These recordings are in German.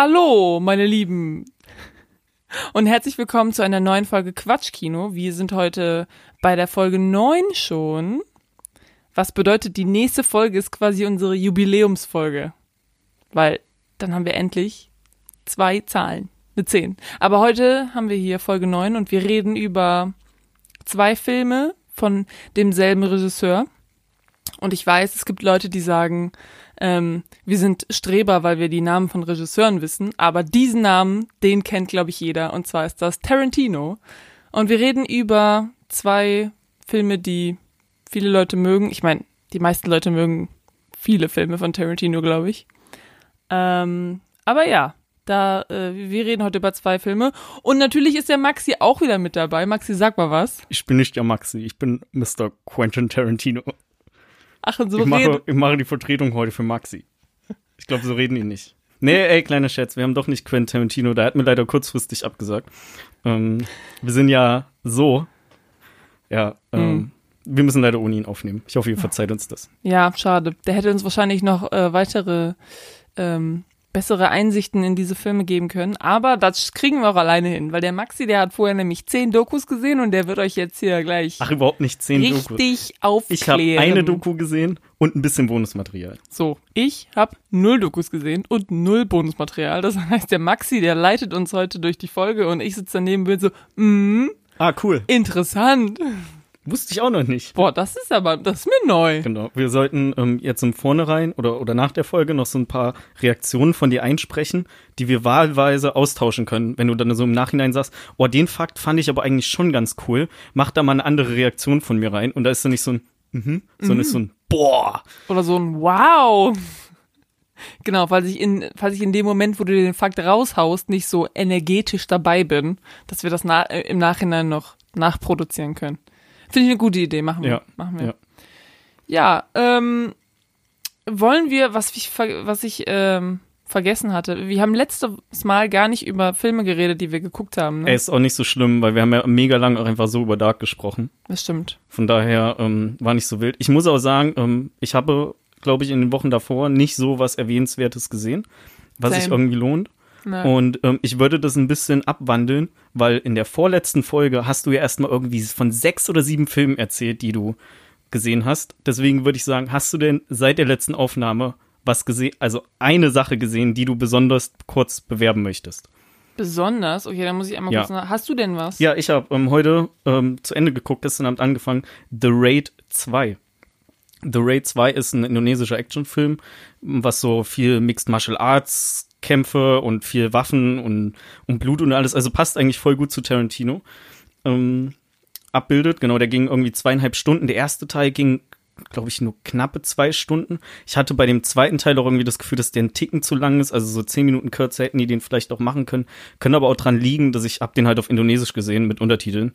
Hallo, meine Lieben. Und herzlich willkommen zu einer neuen Folge Quatschkino. Wir sind heute bei der Folge 9 schon. Was bedeutet, die nächste Folge ist quasi unsere Jubiläumsfolge. Weil dann haben wir endlich zwei Zahlen. Eine 10. Aber heute haben wir hier Folge 9 und wir reden über zwei Filme von demselben Regisseur. Und ich weiß, es gibt Leute, die sagen, ähm, wir sind Streber, weil wir die Namen von Regisseuren wissen, aber diesen Namen, den kennt, glaube ich, jeder. Und zwar ist das Tarantino. Und wir reden über zwei Filme, die viele Leute mögen. Ich meine, die meisten Leute mögen viele Filme von Tarantino, glaube ich. Ähm, aber ja, da, äh, wir reden heute über zwei Filme. Und natürlich ist der Maxi auch wieder mit dabei. Maxi, sag mal was. Ich bin nicht der Maxi, ich bin Mr. Quentin Tarantino. Ach, und so Ich mache, reden. ich mache die Vertretung heute für Maxi. Ich glaube, so reden die nicht. Nee, ey, kleiner Scherz, wir haben doch nicht Quentin Tarantino, der hat mir leider kurzfristig abgesagt. Ähm, wir sind ja so, ja, ähm, Hm. wir müssen leider ohne ihn aufnehmen. Ich hoffe, ihr verzeiht uns das. Ja, schade. Der hätte uns wahrscheinlich noch äh, weitere ähm, bessere Einsichten in diese Filme geben können. Aber das kriegen wir auch alleine hin, weil der Maxi, der hat vorher nämlich zehn Dokus gesehen und der wird euch jetzt hier gleich Ach, überhaupt nicht zehn Dokus. richtig aufklären. Ich habe eine Doku gesehen und ein bisschen Bonusmaterial. So, ich habe null Dokus gesehen und null Bonusmaterial. Das heißt, der Maxi, der leitet uns heute durch die Folge und ich sitze daneben und bin so, mm, Ah, cool. interessant. Wusste ich auch noch nicht. Boah, das ist aber, das ist mir neu. Genau. Wir sollten ähm, jetzt im Vornherein oder, oder nach der Folge noch so ein paar Reaktionen von dir einsprechen, die wir wahlweise austauschen können. Wenn du dann so im Nachhinein sagst, oh, den Fakt fand ich aber eigentlich schon ganz cool, mach da mal eine andere Reaktion von mir rein. Und da ist dann nicht so ein, mhm, sondern ist so ein, boah. Oder so ein Wow. Genau, falls ich in, falls ich in dem Moment, wo du den Fakt raushaust, nicht so energetisch dabei bin, dass wir das na äh, im Nachhinein noch nachproduzieren können. Finde ich eine gute Idee, machen wir. Ja, machen wir. ja. Ja, ähm, wollen wir, was ich, was ich ähm, vergessen hatte, wir haben letztes Mal gar nicht über Filme geredet, die wir geguckt haben. Ne? Ey, ist auch nicht so schlimm, weil wir haben ja mega lang auch einfach so über Dark gesprochen. Das stimmt. Von daher ähm, war nicht so wild. Ich muss auch sagen, ähm, ich habe, glaube ich, in den Wochen davor nicht so was Erwähnenswertes gesehen, was sich Same. irgendwie lohnt. Ne. Und ähm, ich würde das ein bisschen abwandeln, weil in der vorletzten Folge hast du ja erstmal irgendwie von sechs oder sieben Filmen erzählt, die du gesehen hast. Deswegen würde ich sagen, hast du denn seit der letzten Aufnahme was gesehen, also eine Sache gesehen, die du besonders kurz bewerben möchtest? Besonders, okay, dann muss ich einmal Ja. kurz nach. Hast du denn was? Ja, ich habe ähm, heute ähm, zu Ende geguckt, gestern Abend angefangen, The Raid 2. The Raid 2 ist ein indonesischer Actionfilm, was so viel Mixed Martial Arts Kämpfe und viel Waffen und, und Blut und alles, also passt eigentlich voll gut zu Tarantino. Ähm, abbildet, genau, der ging irgendwie zweieinhalb Stunden. Der erste Teil ging, glaube ich, nur knappe zwei Stunden. Ich hatte bei dem zweiten Teil auch irgendwie das Gefühl, dass der ein Ticken zu lang ist, also so zehn Minuten kürzer hätten die den vielleicht auch machen können. Können aber auch dran liegen, dass ich hab den halt auf Indonesisch gesehen mit Untertiteln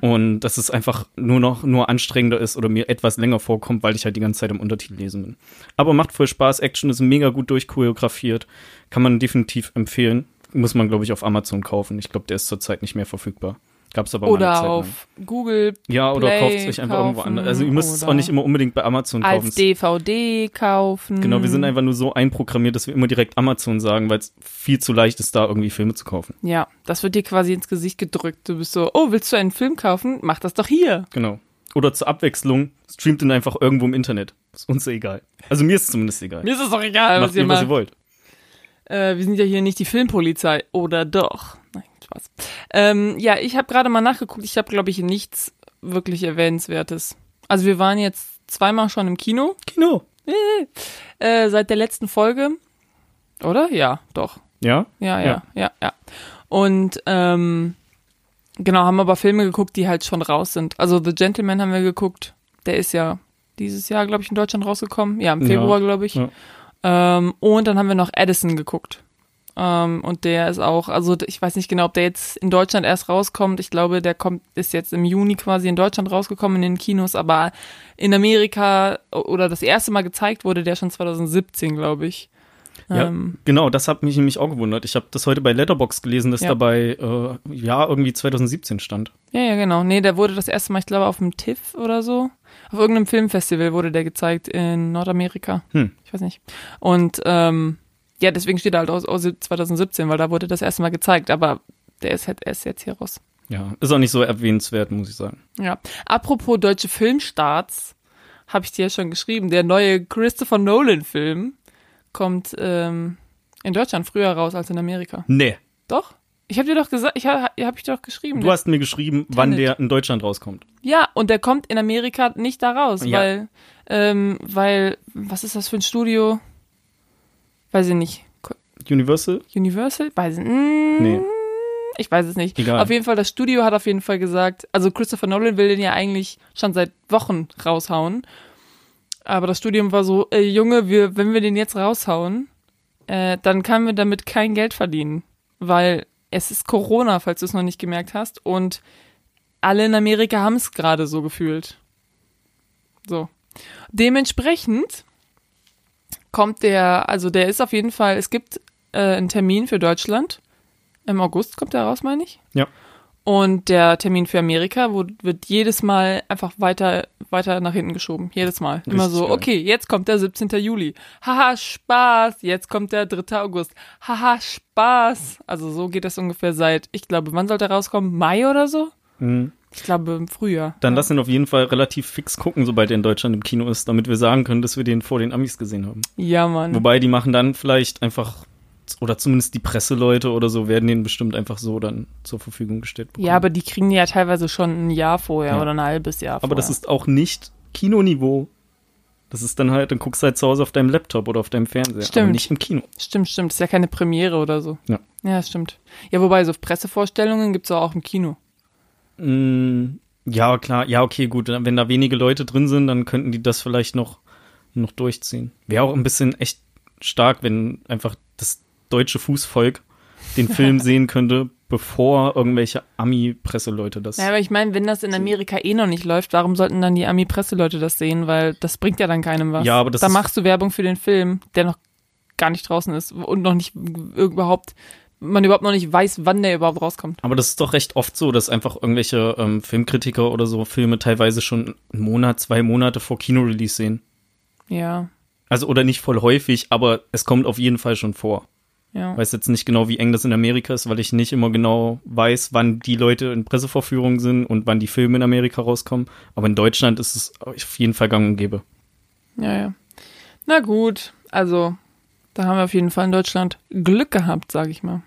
und dass es einfach nur noch nur anstrengender ist oder mir etwas länger vorkommt, weil ich halt die ganze Zeit im Untertitel lesen bin. Aber macht voll Spaß, Action ist mega gut durchchoreografiert, kann man definitiv empfehlen. Muss man, glaube ich, auf Amazon kaufen. Ich glaube, der ist zurzeit nicht mehr verfügbar. Gab's aber mal eine Oder lang. auf Google Ja, oder Play kauft es euch einfach irgendwo anders. Also ihr müsst es auch nicht immer unbedingt bei Amazon kaufen. als DVD kaufen. Genau, wir sind einfach nur so einprogrammiert, dass wir immer direkt Amazon sagen, weil es viel zu leicht ist, da irgendwie Filme zu kaufen. Ja, das wird dir quasi ins Gesicht gedrückt. Du bist so, oh, willst du einen Film kaufen? Mach das doch hier. Genau. Oder zur Abwechslung streamt ihn einfach irgendwo im Internet. Ist uns egal. Also mir ist es zumindest egal. Mir ist es doch egal, Macht was ihr was ihr wollt. Äh, wir sind ja hier nicht die Filmpolizei. Oder doch? Spaß. Ähm, ja, ich habe gerade mal nachgeguckt. Ich habe, glaube ich, nichts wirklich Erwähnenswertes. Also wir waren jetzt zweimal schon im Kino. Kino. Äh, seit der letzten Folge. Oder? Ja, doch. Ja? Ja, ja, Ja. ja, ja. Und ähm, genau, haben aber Filme geguckt, die halt schon raus sind. Also The Gentleman haben wir geguckt. Der ist ja dieses Jahr, glaube ich, in Deutschland rausgekommen. Ja, im Ja, Februar, glaube ich. ja. Ähm, und dann haben wir noch Edison geguckt. Ähm, und der ist auch, also ich weiß nicht genau, ob der jetzt in Deutschland erst rauskommt. Ich glaube, der kommt, ist jetzt im Juni quasi in Deutschland rausgekommen in den Kinos, aber in Amerika oder das erste Mal gezeigt wurde der schon 2017, glaube ich. Ja, Ähm, genau, das hat mich nämlich auch gewundert. Ich habe das heute bei Letterbox gelesen, dass Ja. dabei äh, ja irgendwie 2017 stand. Ja, ja, genau. Nee, der wurde das erste Mal, ich glaube, auf dem TIFF oder so. Auf irgendeinem Filmfestival wurde der gezeigt in Nordamerika. Hm. Ich weiß nicht. Und ähm, Ja, deswegen steht er halt aus, aus 2017, weil da wurde das erste Mal gezeigt, aber der ist halt erst jetzt hier raus. Ja, ist auch nicht so erwähnenswert, muss ich sagen. Ja. Apropos deutsche Filmstarts, habe ich dir ja schon geschrieben. Der neue Christopher Nolan-Film kommt ähm, in Deutschland früher raus als in Amerika. Nee. Doch? Ich habe dir doch gesagt, ich habe hab ich dir doch geschrieben. Du hast mir geschrieben, wann Tenet. der in Deutschland rauskommt. ja, und der kommt in Amerika nicht da raus, Ja. weil, ähm, weil, was ist das für ein Studio? Weiß ich nicht. Universal? Universal? Weiß ich mm, Nee. Ich weiß es nicht. Egal. Auf jeden Fall, das Studio hat auf jeden Fall gesagt, also Christopher Nolan will den ja eigentlich schon seit Wochen raushauen. Aber das Studium war so, äh, Junge, wir, wenn wir den jetzt raushauen, äh, dann können wir damit kein Geld verdienen. Weil es ist Corona, falls du es noch nicht gemerkt hast. Und alle in Amerika haben es gerade so gefühlt. So. Dementsprechend kommt der, also der ist auf jeden Fall, es gibt äh, einen Termin für Deutschland. Im August kommt der raus, meine ich. Ja. Und der Termin für Amerika wo, wird jedes Mal einfach weiter, weiter nach hinten geschoben. Jedes Mal. Immer Richtig so, geil. okay, jetzt kommt der 17. Juli. Haha, Spaß. Jetzt kommt der 3. August. Haha, Spaß. Also so geht das ungefähr seit, ich glaube, wann soll der rauskommen? Mai oder so? Mhm. Ich glaube im Frühjahr. Dann lass ihn auf jeden Fall relativ fix gucken, sobald er in Deutschland im Kino ist, damit wir sagen können, dass wir den vor den Amis gesehen haben. Ja, Mann. Wobei, die machen dann vielleicht einfach, oder zumindest die Presseleute oder so, werden den bestimmt einfach so dann zur Verfügung gestellt bekommen. Ja, aber die kriegen die ja teilweise schon ein Jahr vorher Ja. oder ein halbes Jahr vorher. Aber das ist auch nicht Kinoniveau. Das ist dann halt, dann guckst du halt zu Hause auf deinem Laptop oder auf deinem Fernseher. Aber Stimmt. nicht im Kino. Stimmt, stimmt. Ist ja keine Premiere oder so. Ja. Ja, stimmt. Ja, wobei, so Pressevorstellungen gibt's auch im Kino. Mm, ja, klar. Ja, okay, gut. Wenn da wenige Leute drin sind, dann könnten die das vielleicht noch, noch durchziehen. Wäre auch ein bisschen echt stark, wenn einfach das deutsche Fußvolk den Film sehen könnte, bevor irgendwelche Ami-Presseleute das. Ja, aber ich meine, wenn das in Amerika eh noch nicht läuft, warum sollten dann die Ami-Presseleute das sehen? Weil das bringt ja dann keinem was. Ja, aber das Da machst du Werbung für den Film, der noch gar nicht draußen ist und noch nicht überhaupt, man überhaupt noch nicht weiß, wann der überhaupt rauskommt. Aber das ist doch recht oft so, dass einfach irgendwelche ähm, Filmkritiker oder so Filme teilweise schon einen Monat, zwei Monate vor Kinorelease sehen. Ja, Also oder nicht voll häufig, aber es kommt auf jeden Fall schon vor. ja. Weiß jetzt nicht genau, wie eng das in Amerika ist, weil ich nicht immer genau weiß, wann die Leute in Pressevorführungen sind und wann die Filme in Amerika rauskommen. Aber in Deutschland ist es auf jeden Fall gang und gäbe. Ja, ja. Na gut, also da haben wir auf jeden Fall in Deutschland Glück gehabt, sage ich mal.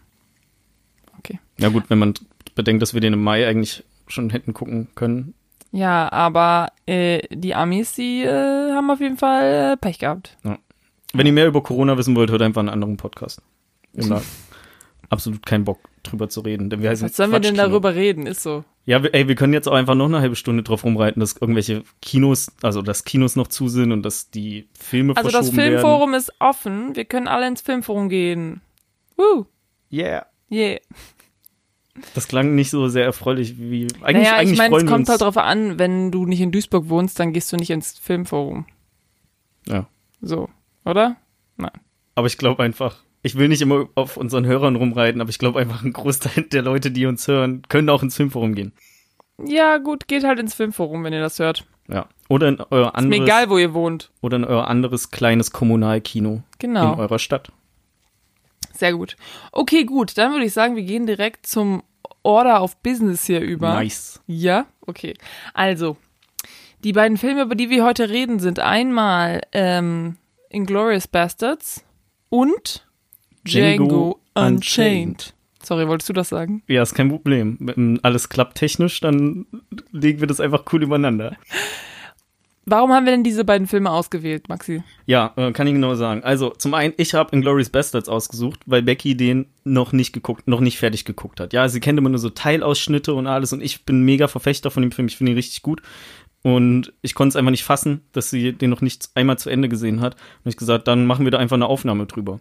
Ja gut, wenn man bedenkt, dass wir den im Mai eigentlich schon hätten gucken können. Ja, aber äh, die Amis, die äh, haben auf jeden Fall äh, Pech gehabt. Wenn ihr mehr über Corona wissen wollt, hört einfach einen anderen Podcast. Da absolut keinen Bock drüber zu reden. Denn wir Was sollen wir denn darüber reden? Ist so. Ja, wir- ey, wir können jetzt auch einfach noch eine halbe Stunde drauf rumreiten, dass irgendwelche Kinos, also dass Kinos noch zu sind und dass die Filme Also das verschoben werden. Filmforum ist offen. Wir können alle ins Filmforum gehen. Woo. Yeah. Yeah. Das klang nicht so sehr erfreulich wie eigentlich. naja, eigentlich ich meine, es kommt halt drauf an, wenn du nicht in Duisburg wohnst, dann gehst du nicht ins Filmforum. Ja. So, oder? Aber ich glaube einfach, ich will nicht immer auf unseren Hörern rumreiten, aber ich glaube einfach, ein Großteil der Leute, die uns hören, können auch ins Filmforum gehen. Ja, gut, geht halt ins Filmforum, wenn ihr das hört. Ja. Oder in euer Ist mir anderes, egal, wo ihr wohnt. oder in euer anderes kleines Kommunalkino Genau. in eurer Stadt. Sehr gut. Okay, gut. Dann würde ich sagen, wir gehen direkt zum Order of Business hier über. Nice. Ja, okay. Also, die beiden Filme, über die wir heute reden, sind einmal ähm, Inglourious Bastards und Django. Unchained. Sorry, wolltest du das sagen? Ja, ist kein Problem. Wenn alles klappt technisch, dann legen wir das einfach cool übereinander. Warum haben wir denn diese beiden Filme ausgewählt, Maxi? Ja, äh, kann ich genau sagen. Also, zum einen, ich habe Inglourious Bastards ausgesucht, weil Becky den noch nicht geguckt, noch nicht fertig geguckt hat. Ja, sie kennt immer nur so Teilausschnitte und alles und ich bin mega Verfechter von dem Film. Ich finde ihn richtig gut. Und ich konnte es einfach nicht fassen, dass sie den noch nicht einmal zu Ende gesehen hat. Und ich gesagt, dann machen wir da einfach eine Aufnahme drüber.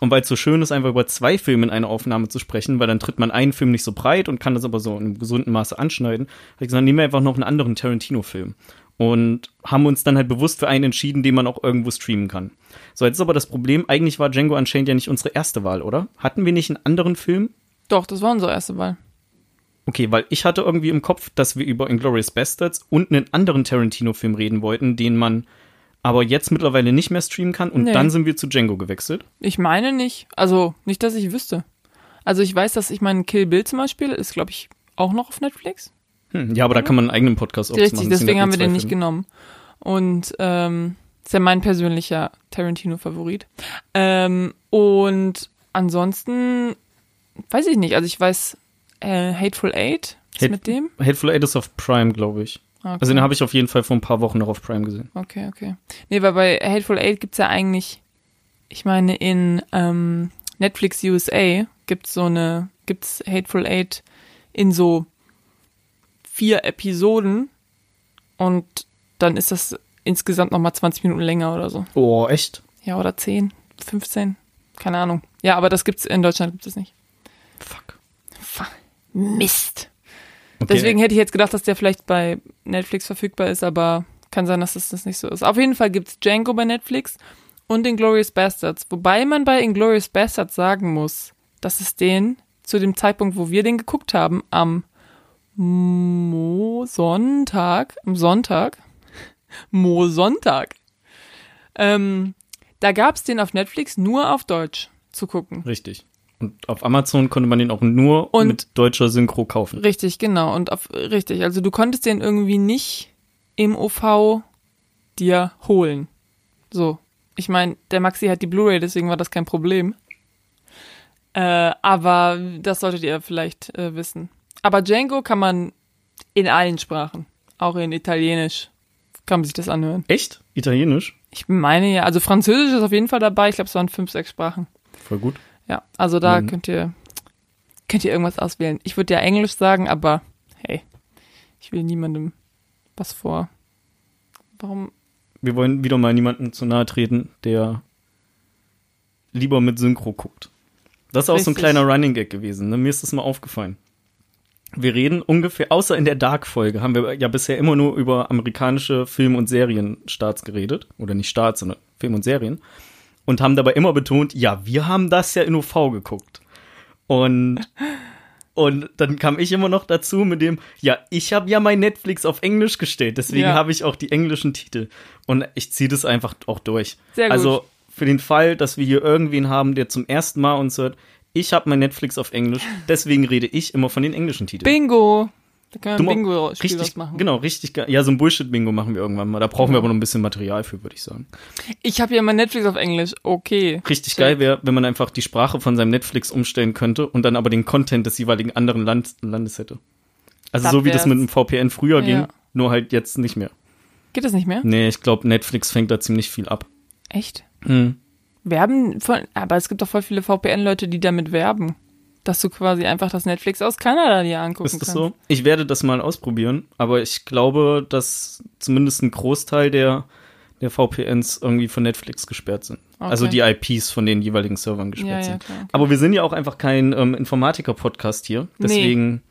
Und weil es so schön ist, einfach über zwei Filme in einer Aufnahme zu sprechen, weil dann tritt man einen Film nicht so breit und kann das aber so in einem gesunden Maße anschneiden, habe ich gesagt, nehmen wir einfach noch einen anderen Tarantino-Film. Und haben uns dann halt bewusst für einen entschieden, den man auch irgendwo streamen kann. So, jetzt ist aber das Problem, eigentlich war Django Unchained ja nicht unsere erste Wahl, oder? Hatten wir nicht einen anderen Film? Doch, das war unsere erste Wahl. Okay, weil ich hatte irgendwie im Kopf, dass wir über Inglourious Bastards und einen anderen Tarantino-Film reden wollten, den man aber jetzt mittlerweile nicht mehr streamen kann und Nee. dann sind wir zu Django gewechselt. Ich meine nicht. Also, nicht, dass ich wüsste. Also, ich weiß, dass ich meinen Kill Bill zum Beispiel ist, glaube ich, auch noch auf Netflix. Hm, ja, aber da kann man einen eigenen Podcast aufmachen. Richtig, deswegen haben wir den nicht genommen. Und ähm, ist ja mein persönlicher Tarantino-Favorit. Ähm, und ansonsten weiß ich nicht. Also ich weiß, äh, Hateful Eight ist Hate- mit dem. Hateful Eight ist auf Prime, glaube ich. Okay. Also den habe ich auf jeden Fall vor ein paar Wochen noch auf Prime gesehen. Okay, okay. Nee, weil bei Hateful Eight gibt's ja eigentlich, ich meine, in ähm, Netflix USA gibt's so eine, gibt's Hateful Eight in so vier Episoden und dann ist das insgesamt nochmal 20 Minuten länger oder so. Oh, echt? Ja, oder 10, 15, keine Ahnung. Ja, aber das gibt's in Deutschland gibt es nicht. Fuck. Fuck. Mist. Okay. Deswegen hätte ich jetzt gedacht, dass der vielleicht bei Netflix verfügbar ist, aber kann sein, dass das, das nicht so ist. Auf jeden Fall gibt's Django bei Netflix und Inglourious Bastards. Wobei man bei Inglourious Bastards sagen muss, dass es den zu dem Zeitpunkt, wo wir den geguckt haben, am Mo Sonntag, am Sonntag, Mo Sonntag, ähm, da gab's den auf Netflix nur auf Deutsch zu gucken. Richtig. Und auf Amazon konnte man den auch nur Und- mit deutscher Synchro kaufen. Richtig, genau. Und auf, richtig, also du konntest den irgendwie nicht im OV dir holen. So. Ich meine, der Maxi hat die Blu-ray, deswegen war das kein Problem. Äh, aber das solltet ihr vielleicht äh, wissen. Aber Django kann man in allen Sprachen, auch in Italienisch, kann man sich das anhören. Echt? Italienisch? Ich meine ja, also Französisch ist auf jeden Fall dabei. Ich glaube, es waren fünf, sechs Sprachen. Voll gut. Ja, also da Mhm. könnt ihr könnt ihr irgendwas auswählen. Ich würde ja Englisch sagen, aber hey, ich will niemandem was vor. Warum? Wir wollen wieder mal niemanden zu nahe treten, der lieber mit Synchro guckt. Das ist auch so ein Richtig. kleiner Running Gag gewesen. Ne? Mir ist das mal aufgefallen. Wir reden ungefähr, außer in der Dark-Folge, haben wir ja bisher immer nur über amerikanische Film- und Serienstarts geredet. Oder nicht Starts, sondern Film und Serien. Und haben dabei immer betont, ja, wir haben das ja in UV geguckt. Und, und dann kam ich immer noch dazu mit dem, ja, ich habe ja mein Netflix auf Englisch gestellt, deswegen Ja. habe ich auch die englischen Titel. Und ich ziehe das einfach auch durch. Sehr gut. Also für den Fall, dass wir hier irgendwen haben, der zum ersten Mal uns hört, ich habe mein Netflix auf Englisch, deswegen rede ich immer von den englischen Titeln. Bingo! Da können wir ein Bingo-Spiel richtig, machen. genau, richtig geil. Ja, so ein Bullshit-Bingo machen wir irgendwann mal. Da brauchen wir aber noch ein bisschen Material für, würde ich sagen. Ich habe ja mein Netflix auf Englisch. Okay. Richtig Check. geil wäre, wenn man einfach die Sprache von seinem Netflix umstellen könnte und dann aber den Content des jeweiligen anderen Land Landes hätte. Also Das so wie das mit dem VPN früher Ja. ging, nur halt jetzt nicht mehr. Geht das nicht mehr? Nee, ich glaube, Netflix fängt da ziemlich viel ab. Echt? Hm. Werben von, aber es gibt doch voll viele VPN-Leute, die damit werben. Dass du quasi einfach das Netflix aus Kanada dir angucken Ist das kannst. so? Ich werde das mal ausprobieren, aber ich glaube, dass zumindest ein Großteil der, der VPNs irgendwie von Netflix gesperrt sind. Okay. Also die IPs von den jeweiligen Servern gesperrt Ja, ja, sind. klar. Aber wir sind ja auch einfach kein ähm, Informatiker-Podcast hier. Nee. Deswegen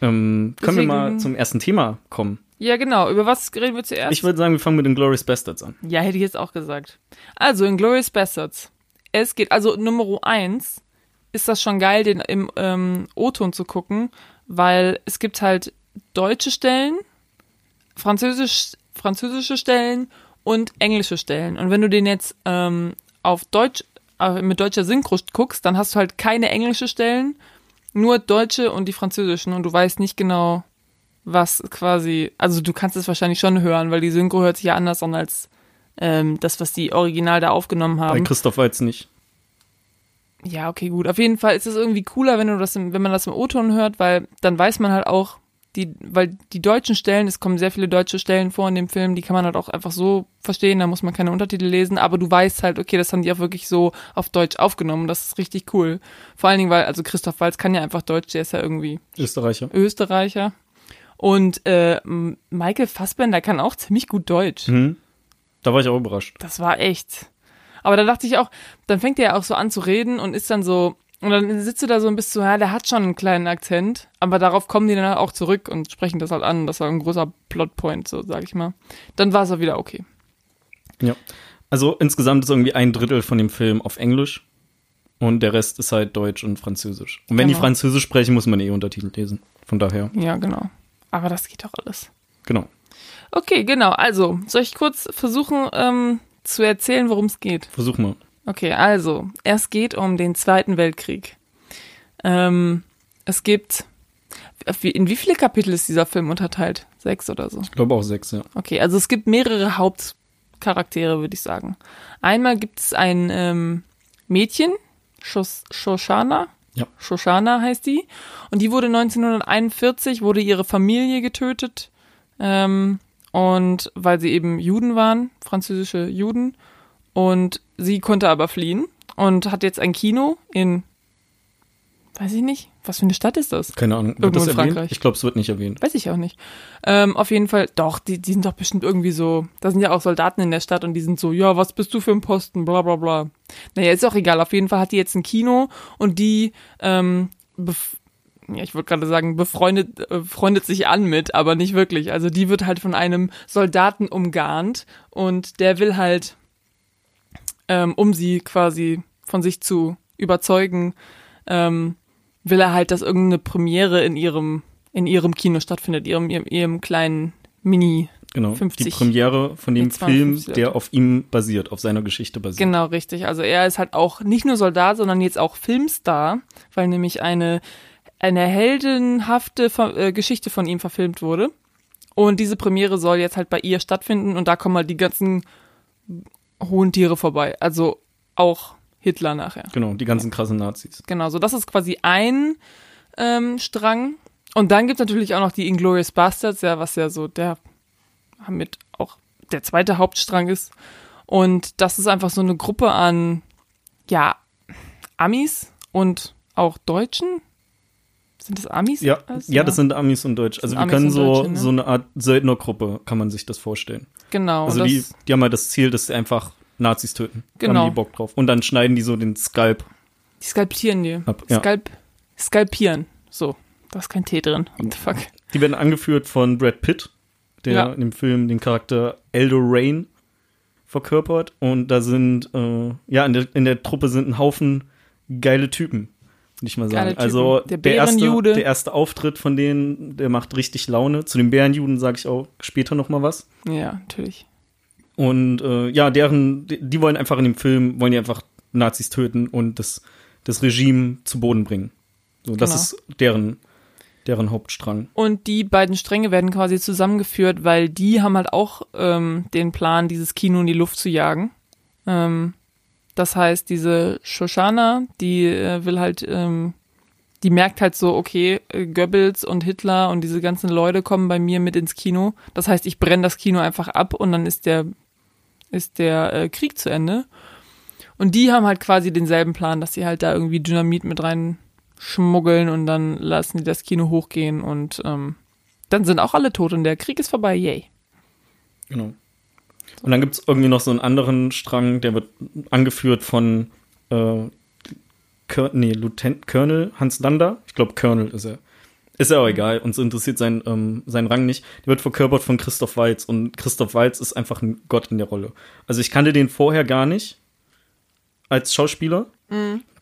ähm, können wir mal zum ersten Thema kommen. Ja, genau. Über was reden wir zuerst? Ich würde sagen, wir fangen mit den Glorious Bastards an. Ja, hätte ich jetzt auch gesagt. Also, in Glorious Bastards. Es geht, also Nummer eins ist das schon geil, den im ähm, O-Ton zu gucken, weil es gibt halt deutsche Stellen, französisch, französische Stellen und englische Stellen. Und wenn du den jetzt ähm, auf Deutsch, äh, mit deutscher Synchro guckst, dann hast du halt keine englische Stellen, nur deutsche und die französischen und du weißt nicht genau, was quasi, also du kannst es wahrscheinlich schon hören, weil die Synchro hört sich ja anders an als ähm, das, was die original da aufgenommen Bei haben. Christoph Waltz nicht. Ja, okay, gut. Auf jeden Fall ist es irgendwie cooler, wenn du das, im, wenn man das im O-Ton hört, weil dann weiß man halt auch, die, weil die deutschen Stellen, es kommen sehr viele deutsche Stellen vor in dem Film, die kann man halt auch einfach so verstehen, da muss man keine Untertitel lesen, aber du weißt halt, okay, das haben die auch wirklich so auf Deutsch aufgenommen, das ist richtig cool. Vor allen Dingen, weil, also Christoph Waltz kann ja einfach Deutsch, der ist ja irgendwie Österreicher. Österreicher. Und äh, Michael Fassbender kann auch ziemlich gut Deutsch. Mhm. Da war ich auch überrascht. Das war echt. Aber da dachte ich auch, dann fängt er ja auch so an zu reden und ist dann so, und dann sitzt du da so und bist so, ja, der hat schon einen kleinen Akzent, aber darauf kommen die dann auch zurück und sprechen das halt an. Das war ein großer Plotpoint, so sag ich mal. Dann war es auch wieder okay. Ja. Also insgesamt ist irgendwie ein Drittel von dem Film auf Englisch und der Rest ist halt Deutsch und Französisch. Und wenn die Genau. Französisch sprechen, muss man eh Untertitel lesen. Von daher, Ja, genau. Aber das geht doch alles. genau. Okay, genau. Also, soll ich kurz versuchen ähm, zu erzählen, worum es geht? Versuch mal. Okay, also, es geht um den Zweiten Weltkrieg. Ähm, es gibt, in wie viele Kapitel ist dieser Film unterteilt? Sechs oder so? Ich glaube auch sechs, ja. Okay, also es gibt mehrere Hauptcharaktere, würde ich sagen. Einmal gibt es ein ähm, Mädchen, Shos Shoshana. Ja. Shoshana heißt die. Und die wurde 1941, wurde ihre Familie getötet. Ähm, und weil sie eben Juden waren, französische Juden. Und sie konnte aber fliehen und hat jetzt ein Kino in, weiß ich nicht, was für eine Stadt ist das? Keine Ahnung. Wird Irgendwo das in erwähnt? Frankreich. Ich glaube, es wird nicht erwähnt. Weiß ich auch nicht. Ähm, auf jeden Fall, doch, die, die sind doch bestimmt irgendwie so, da sind ja auch Soldaten in der Stadt und die sind so, ja, was bist du für ein Posten, bla bla bla. Naja, ist auch egal, auf jeden Fall hat die jetzt ein Kino und die, ähm, ja, ich wollte gerade sagen, befreundet, äh, freundet sich an mit, aber nicht wirklich. Also die wird halt von einem Soldaten umgarnt und der will halt, ähm, um sie quasi von sich zu überzeugen, ähm, will er halt, dass irgendeine Premiere in ihrem, in ihrem Kino stattfindet, ihrem, ihrem, ihrem kleinen Mini. Genau. 50 die Premiere von dem Film, 52 der auf ihm basiert, auf seiner Geschichte basiert. Genau, richtig. Also er ist halt auch nicht nur Soldat, sondern jetzt auch Filmstar, weil nämlich eine, eine heldenhafte äh, Geschichte von ihm verfilmt wurde. Und diese Premiere soll jetzt halt bei ihr stattfinden und da kommen halt die ganzen hohen Tiere vorbei. Also auch Hitler nachher. Genau, die ganzen krassen Nazis. Genau, so das ist quasi ein ähm, Strang. Und dann gibt's natürlich auch noch die Inglourious Bastards, ja, was ja so der mit auch der zweite Hauptstrang ist. Und das ist einfach so eine Gruppe an, ja, Amis und auch Deutschen. Sind das Amis? Ja, alles? ja, das sind Amis und Deutsch. Also wir Amis können so, ne? so eine Art Söldnergruppe, kann man sich das vorstellen. Genau. Also die, die haben halt das Ziel, dass sie einfach Nazis töten. Genau. Haben die Bock drauf. Und dann schneiden die so den Skalp die skalpieren die. ab. Ja. Skalp, skalpieren. So, da ist kein T drin. What the fuck? Die werden angeführt von Brad Pitt, der Ja. in dem Film den Charakter Eldo Rain verkörpert. Und da sind, äh, ja, in der, in der Truppe sind ein Haufen geile Typen, würde ich mal sagen. Also Der der, erste, der erste Auftritt von denen, der macht richtig Laune. Zu den Bärenjuden sage ich auch später noch mal was. Ja, natürlich. Und äh, ja, deren, die, die wollen einfach in dem Film, wollen die einfach Nazis töten und das, das Regime zu Boden bringen. So, das Genau. ist deren, deren Hauptstrang. Und die beiden Stränge werden quasi zusammengeführt, weil die haben halt auch ähm, den Plan, dieses Kino in die Luft zu jagen. Ähm, das heißt, diese Shoshana, die äh, will halt, ähm, die merkt halt so, okay, äh, Goebbels und Hitler und diese ganzen Leute kommen bei mir mit ins Kino. Das heißt, ich brenne das Kino einfach ab und dann ist der, ist der äh, Krieg zu Ende. Und die haben halt quasi denselben Plan, dass sie halt da irgendwie Dynamit mit rein schmuggeln und dann lassen die das Kino hochgehen und ähm, dann sind auch alle tot und der Krieg ist vorbei, yay. Genau. Und dann gibt's irgendwie noch so einen anderen Strang, der wird angeführt von äh, Kör nee, Lieutenant Colonel Hans Lander. Ich glaube, Colonel ist er. Ist ja auch egal, uns interessiert sein, ähm, sein Rang nicht. Der wird verkörpert von Christoph Waltz und Christoph Waltz ist einfach ein Gott in der Rolle. Also ich kannte den vorher gar nicht als Schauspieler.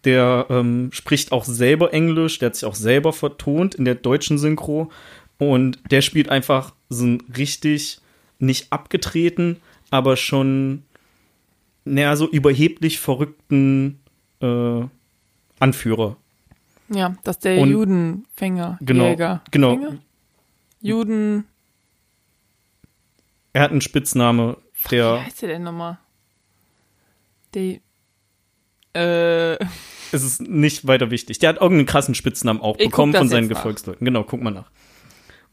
Der ähm, spricht auch selber Englisch, der hat sich auch selber vertont in der deutschen Synchro und der spielt einfach so einen richtig nicht abgetreten, aber schon naja, so überheblich verrückten äh, Anführer. Ja, das ist der Und- Judenfänger, Genau, Jäger. genau. Fänger? Juden, Er hat einen Spitzname, wie der heißt der denn nochmal? Der, äh, es ist nicht weiter wichtig. Der hat irgendeinen krassen Spitznamen auch Ich bekommen von seinen. Gefolgsleuten. Genau, guck mal nach.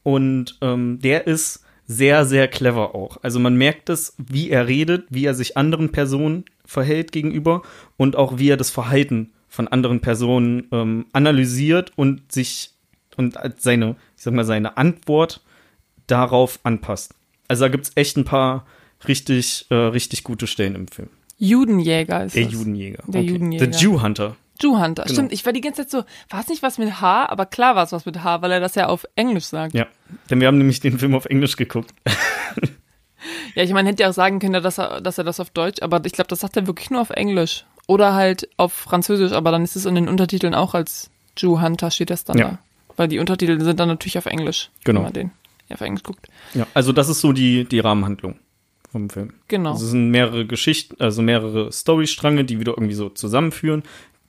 Und ähm, der ist sehr, sehr clever auch. Also man merkt es, wie er redet, wie er sich anderen Personen verhält gegenüber und auch wie er das Verhalten von anderen Personen ähm, analysiert und sich und seine, ich sag mal, seine Antwort darauf anpasst. Also da gibt's echt ein paar richtig, äh, richtig gute Stellen im Film. Judenjäger ist Der das. Judenjäger. Der Judenjäger. The Jew Hunter. Jew Hunter. Genau. Stimmt, ich war die ganze Zeit so, war es nicht was mit H, aber klar war es was mit H, weil er das ja auf Englisch sagt. Ja, denn wir haben nämlich den Film auf Englisch geguckt. Ja, ich meine, hätte ja auch sagen können, dass er, dass er das auf Deutsch, aber ich glaube, das sagt er wirklich nur auf Englisch. Oder halt auf Französisch, aber dann ist es in den Untertiteln auch als Jew Hunter steht das dann Ja. da. Weil die Untertitel sind dann natürlich auf Englisch. Genau. wenn man Den. auf Englisch guckt. Ja, also das ist so die, die Rahmenhandlung vom Film. Genau. Also es sind mehrere Geschichten, also mehrere Storystränge, die wieder irgendwie so zusammenführen.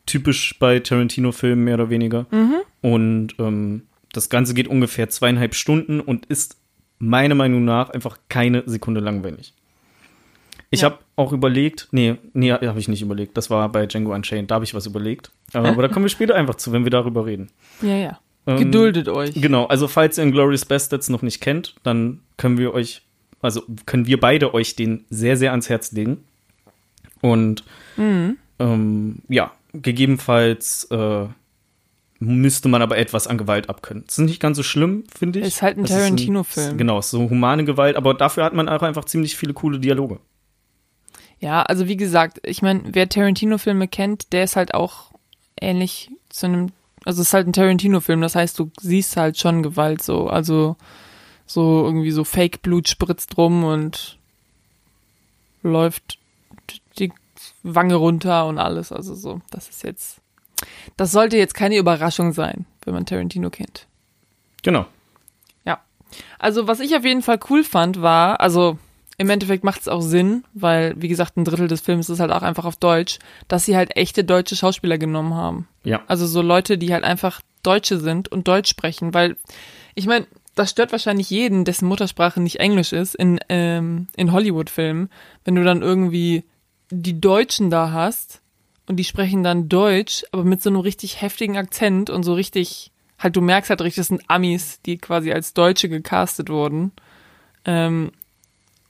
Typisch bei Tarantino-Filmen mehr oder weniger. Mhm. Und ähm, das Ganze geht ungefähr zweieinhalb Stunden und ist meiner Meinung nach einfach keine Sekunde langweilig. Ich Ja. habe auch überlegt, nee, nee, habe ich nicht überlegt. Das war bei Django Unchained, da habe ich was überlegt. Aber, aber da kommen wir später einfach zu, wenn wir darüber reden. Ja, ja. Ähm, Geduldet euch. Genau, also falls ihr Inglourious Bastards noch nicht kennt, dann können wir euch, also können wir beide euch den sehr, sehr ans Herz legen. Und Mhm. ähm, ja, gegebenenfalls äh, müsste man aber etwas an Gewalt abkönnen. Das ist nicht ganz so schlimm, finde ich. Ist halt ein Tarantino-Film. Genau, so humane Gewalt, aber dafür hat man auch einfach ziemlich viele coole Dialoge. Ja, also wie gesagt, ich meine, wer Tarantino-Filme kennt, der ist halt auch ähnlich zu einem, also es ist halt ein Tarantino-Film, das heißt, du siehst halt schon Gewalt so, also so irgendwie so Fake-Blut spritzt rum und läuft die Wange runter und alles, also so, das ist jetzt, das sollte jetzt keine Überraschung sein, wenn man Tarantino kennt. Genau. Also, was ich auf jeden Fall cool fand, war, also im Endeffekt macht es auch Sinn, weil, wie gesagt, ein Drittel des Films ist halt auch einfach auf Deutsch, dass sie halt echte deutsche Schauspieler genommen haben. Ja. Also so Leute, die halt einfach Deutsche sind und Deutsch sprechen, weil ich meine, das stört wahrscheinlich jeden, dessen Muttersprache nicht Englisch ist, in, ähm, in Hollywood-Filmen, wenn du dann irgendwie die Deutschen da hast und die sprechen dann Deutsch, aber mit so einem richtig heftigen Akzent und so richtig, halt du merkst halt richtig, das sind Amis, die quasi als Deutsche gecastet wurden. Ähm,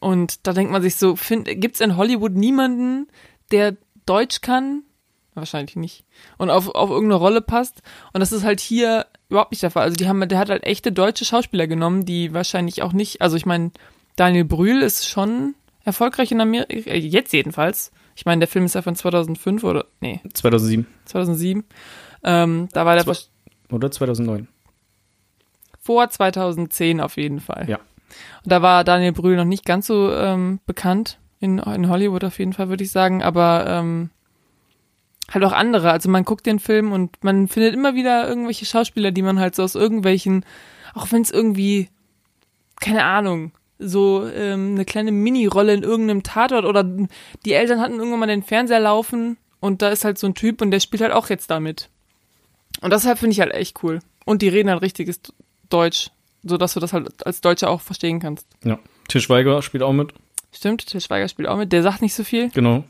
und da denkt man sich so, find, gibt's in Hollywood niemanden, der Deutsch kann? Wahrscheinlich nicht. Und auf, auf irgendeine Rolle passt. Und das ist halt hier überhaupt nicht der Fall. Also die haben, der hat halt echte deutsche Schauspieler genommen, die wahrscheinlich auch nicht, also ich meine, Daniel Brühl ist schon erfolgreich in Amerika, äh, jetzt jedenfalls. Ich meine, der Film ist ja von 2005 oder, nee, 2007 2007. Ähm, da war der Zwei- oder 2009. vor 2010 auf jeden Fall. Ja. Und da war Daniel Brühl noch nicht ganz so ähm, bekannt, in, in Hollywood auf jeden Fall, würde ich sagen, aber ähm, halt auch andere. Also man guckt den Film und man findet immer wieder irgendwelche Schauspieler, die man halt so aus irgendwelchen, auch wenn es irgendwie, keine Ahnung, so ähm, eine kleine Mini-Rolle in irgendeinem Tatort oder die Eltern hatten irgendwann mal den Fernseher laufen und da ist halt so ein Typ und der spielt halt auch jetzt damit. Und deshalb finde ich halt echt cool. Und die reden halt richtiges Deutsch, so dass du das halt als Deutscher auch verstehen kannst. Ja. Til Schweiger spielt auch mit. Stimmt, Til Schweiger spielt auch mit. Der sagt nicht so viel. Genau.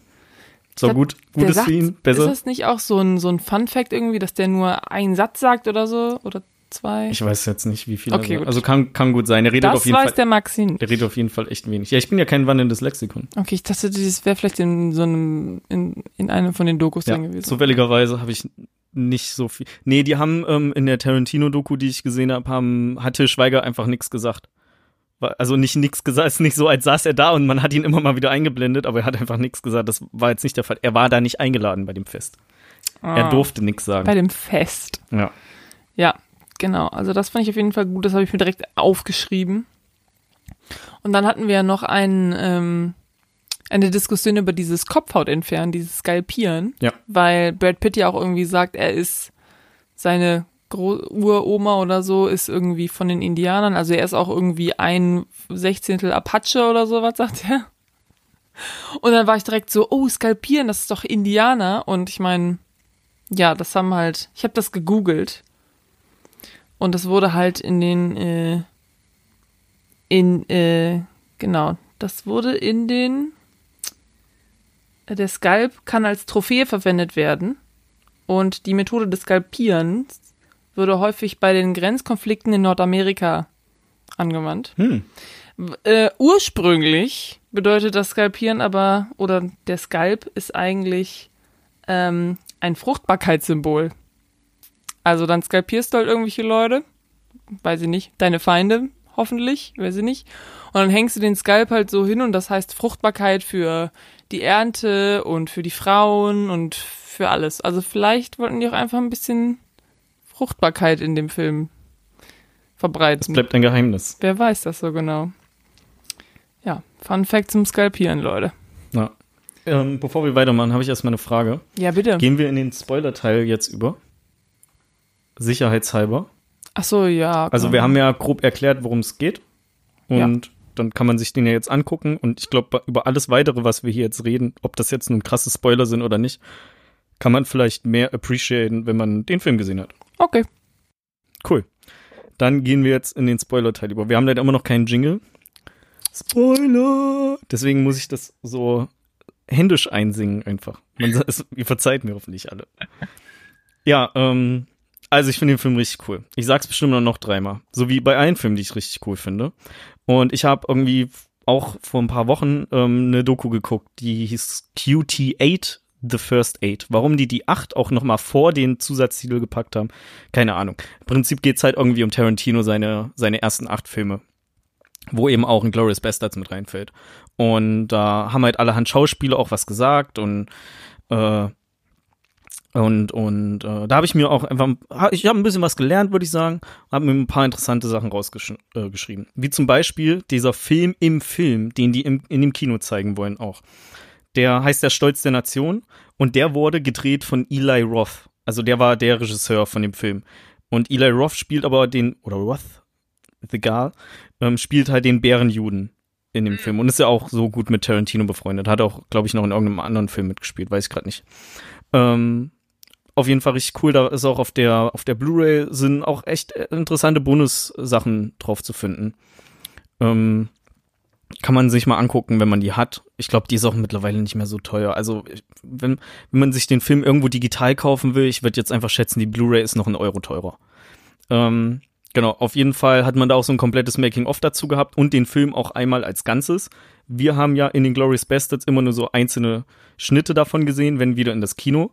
So gut. Gutes sagt, für ihn. Ist Besser. das nicht auch so ein, so ein Fun-Fact irgendwie, dass der nur einen Satz sagt oder so? Oder zwei? Ich weiß jetzt nicht, wie viel. Okay, er- gut. Also kann, kann gut sein. Er redet das auf jeden weiß Fall. der Maxi nicht. Der redet auf jeden Fall echt wenig. Ja, ich bin ja kein wandelndes Lexikon. Okay, ich dachte, das wäre vielleicht in so einem, in, in einem von den Dokus Ja, drin gewesen. zufälligerweise habe ich nicht so viel. Nee, die haben ähm, in der Tarantino-Doku, die ich gesehen habe, haben, hat Schweiger einfach nichts gesagt. Also nicht nichts gesagt, ist nicht so, als saß er da und man hat ihn immer mal wieder eingeblendet, aber er hat einfach nichts gesagt. Das war jetzt nicht der Fall. Er war da nicht eingeladen bei dem Fest. Er Ah, durfte nichts Bei sagen. dem Fest. Ja. Ja, genau. Also das fand ich auf jeden Fall gut. Das habe ich mir direkt aufgeschrieben. Und dann hatten wir ja noch einen, ähm, eine Diskussion über dieses Kopfhaut entfernen, dieses Skalpieren. Ja. Weil Brad Pitt ja auch irgendwie sagt, er ist seine Gro Uroma oder so ist irgendwie von den Indianern. Also er ist auch irgendwie ein Sechzehntel Apache oder sowas, sagt er. Und dann war ich direkt so, oh, Skalpieren, das ist doch Indianer. Und ich meine, ja, das haben halt, ich habe das gegoogelt. Und das wurde halt in den, äh, in, äh, genau, das wurde in den, äh, der Skalp kann als Trophäe verwendet werden. Und die Methode des Skalpierens würde häufig bei den Grenzkonflikten in Nordamerika angewandt. Hm. Äh, ursprünglich bedeutet das Skalpieren aber, oder der Skalp ist eigentlich ähm, ein Fruchtbarkeitssymbol. Also dann skalpierst du halt irgendwelche Leute, weiß ich nicht, deine Feinde, hoffentlich, weiß ich nicht. Und dann hängst du den Skalp halt so hin und das heißt Fruchtbarkeit für die Ernte und für die Frauen und für alles. Also vielleicht wollten die auch einfach ein bisschen Fruchtbarkeit in dem Film Das verbreiten. bleibt ein Geheimnis. Wer weiß das so genau? Ja, Fun Fact zum Skalpieren, Leute. Ja. Ähm, bevor wir weitermachen, habe ich erstmal eine Frage. Ja, bitte. Gehen wir in den Spoiler-Teil jetzt über? Sicherheitshalber. Ach so, ja. Also wir haben ja grob erklärt, worum es geht. Und ja. dann kann man sich den ja jetzt angucken. Und ich glaube, über alles weitere, was wir hier jetzt reden, ob das jetzt nun krasse Spoiler sind oder nicht, kann man vielleicht mehr appreciaten, wenn man den Film gesehen hat. Okay. Cool. Dann gehen wir jetzt in den Spoiler-Teil über. Wir haben leider immer noch keinen Jingle. Spoiler! Deswegen muss ich das so händisch einsingen einfach. Man, es, ihr verzeiht mir hoffentlich alle. Ja, ähm, also ich finde den Film richtig cool. Ich sag's bestimmt noch dreimal. So wie bei allen Filmen, die ich richtig cool finde. Und ich habe irgendwie auch vor ein paar Wochen ähm, eine Doku geguckt, die hieß QT8 The First Eight. Warum die die acht auch noch mal vor den Zusatztitel gepackt haben, keine Ahnung. Im Prinzip geht's halt irgendwie um Tarantino seine seine ersten acht Filme, wo eben auch ein Glorious Bastards mit reinfällt. Und da haben halt allerhand Schauspieler auch was gesagt und äh, und und äh, da habe ich mir auch einfach ich habe ein bisschen was gelernt, würde ich sagen, habe mir ein paar interessante Sachen rausgeschrieben, äh, wie zum Beispiel dieser Film im Film, den die im, in dem Kino zeigen wollen auch. Der heißt Der Stolz der Nation und der wurde gedreht von Eli Roth. Also der war der Regisseur von dem Film. Und Eli Roth spielt aber den, oder Roth, The Gal, ähm, spielt halt den Bärenjuden in dem mhm. Film und ist ja auch so gut mit Tarantino befreundet. Hat auch, glaube ich, noch in irgendeinem anderen Film mitgespielt, weiß ich gerade nicht. Ähm, auf jeden Fall richtig cool. Da ist auch auf der, auf der Blu-ray sind auch echt interessante Bonus-Sachen drauf zu finden. Ähm, kann man sich mal angucken, wenn man die hat. Ich glaube, die ist auch mittlerweile nicht mehr so teuer. Also, wenn, wenn man sich den Film irgendwo digital kaufen will, ich würde jetzt einfach schätzen, die Blu-ray ist noch ein Euro teurer. Ähm, genau, auf jeden Fall hat man da auch so ein komplettes Making-of dazu gehabt und den Film auch einmal als Ganzes. Wir haben ja in den Glorious Bastards immer nur so einzelne Schnitte davon gesehen, wenn wieder in das Kino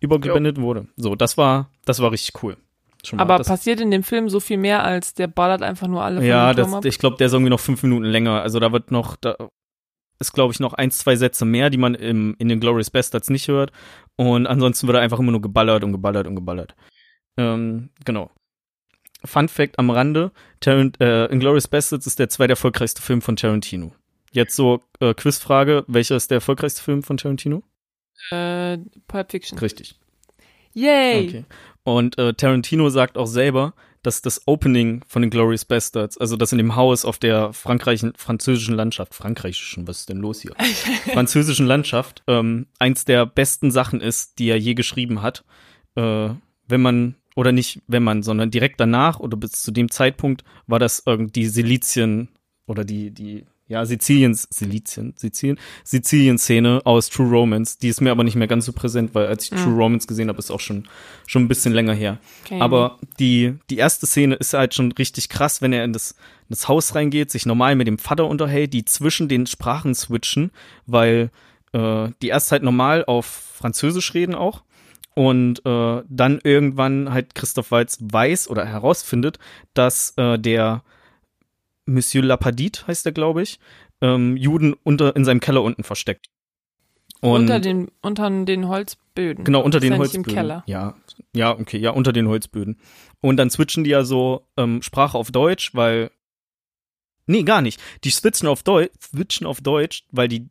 übergeblendet wurde. So, das war, das war richtig cool. Schon Aber passiert in dem Film so viel mehr, als der ballert einfach nur alle Ja, das, ich glaube, der ist irgendwie noch fünf Minuten länger. Also da wird noch, da ist, glaube ich, noch ein, zwei Sätze mehr, die man im, in den Glorious Bastards nicht hört. Und ansonsten wird er einfach immer nur geballert und geballert und geballert. Ähm, genau. Fun Fact am Rande: Tarant äh, Inglourious Bastards ist der zweiterfolgreichste Film von Tarantino. Jetzt so äh, Quizfrage: Welcher ist der erfolgreichste Film von Tarantino? Äh, Pulp Fiction. Richtig. Yay! Okay. Und äh, Tarantino sagt auch selber, dass das Opening von den Glorious Bastards, also das in dem Haus auf der französischen Landschaft, frankreichischen, was ist denn los hier? französischen Landschaft, ähm, eins der besten Sachen ist, die er je geschrieben hat. Äh, wenn man, oder nicht wenn man, sondern direkt danach oder bis zu dem Zeitpunkt war das irgendwie die Silizien oder die, die ja, Siziliens, Silizien, Sizilien, Sizilien-Szene aus True Romance. Die ist mir aber nicht mehr ganz so präsent, weil als ich mhm. True Romance gesehen habe, ist auch schon, schon ein bisschen länger her. Okay. Aber die, die erste Szene ist halt schon richtig krass, wenn er in das, in das Haus reingeht, sich normal mit dem Vater unterhält, die zwischen den Sprachen switchen, weil äh, die erst halt normal auf Französisch reden auch. Und äh, dann irgendwann halt Christoph Walz weiß oder herausfindet, dass äh, der Monsieur Lapadit heißt er, glaube ich, ähm, Juden unter in seinem Keller unten versteckt. Und unter den unter den Holzböden. Genau, unter den ja Holzböden. Im Keller. Ja, ja, okay, ja, unter den Holzböden. Und dann switchen die ja so ähm, Sprache auf Deutsch, weil Nee, gar nicht. Die switchen auf Deutsch, switchen auf Deutsch, weil die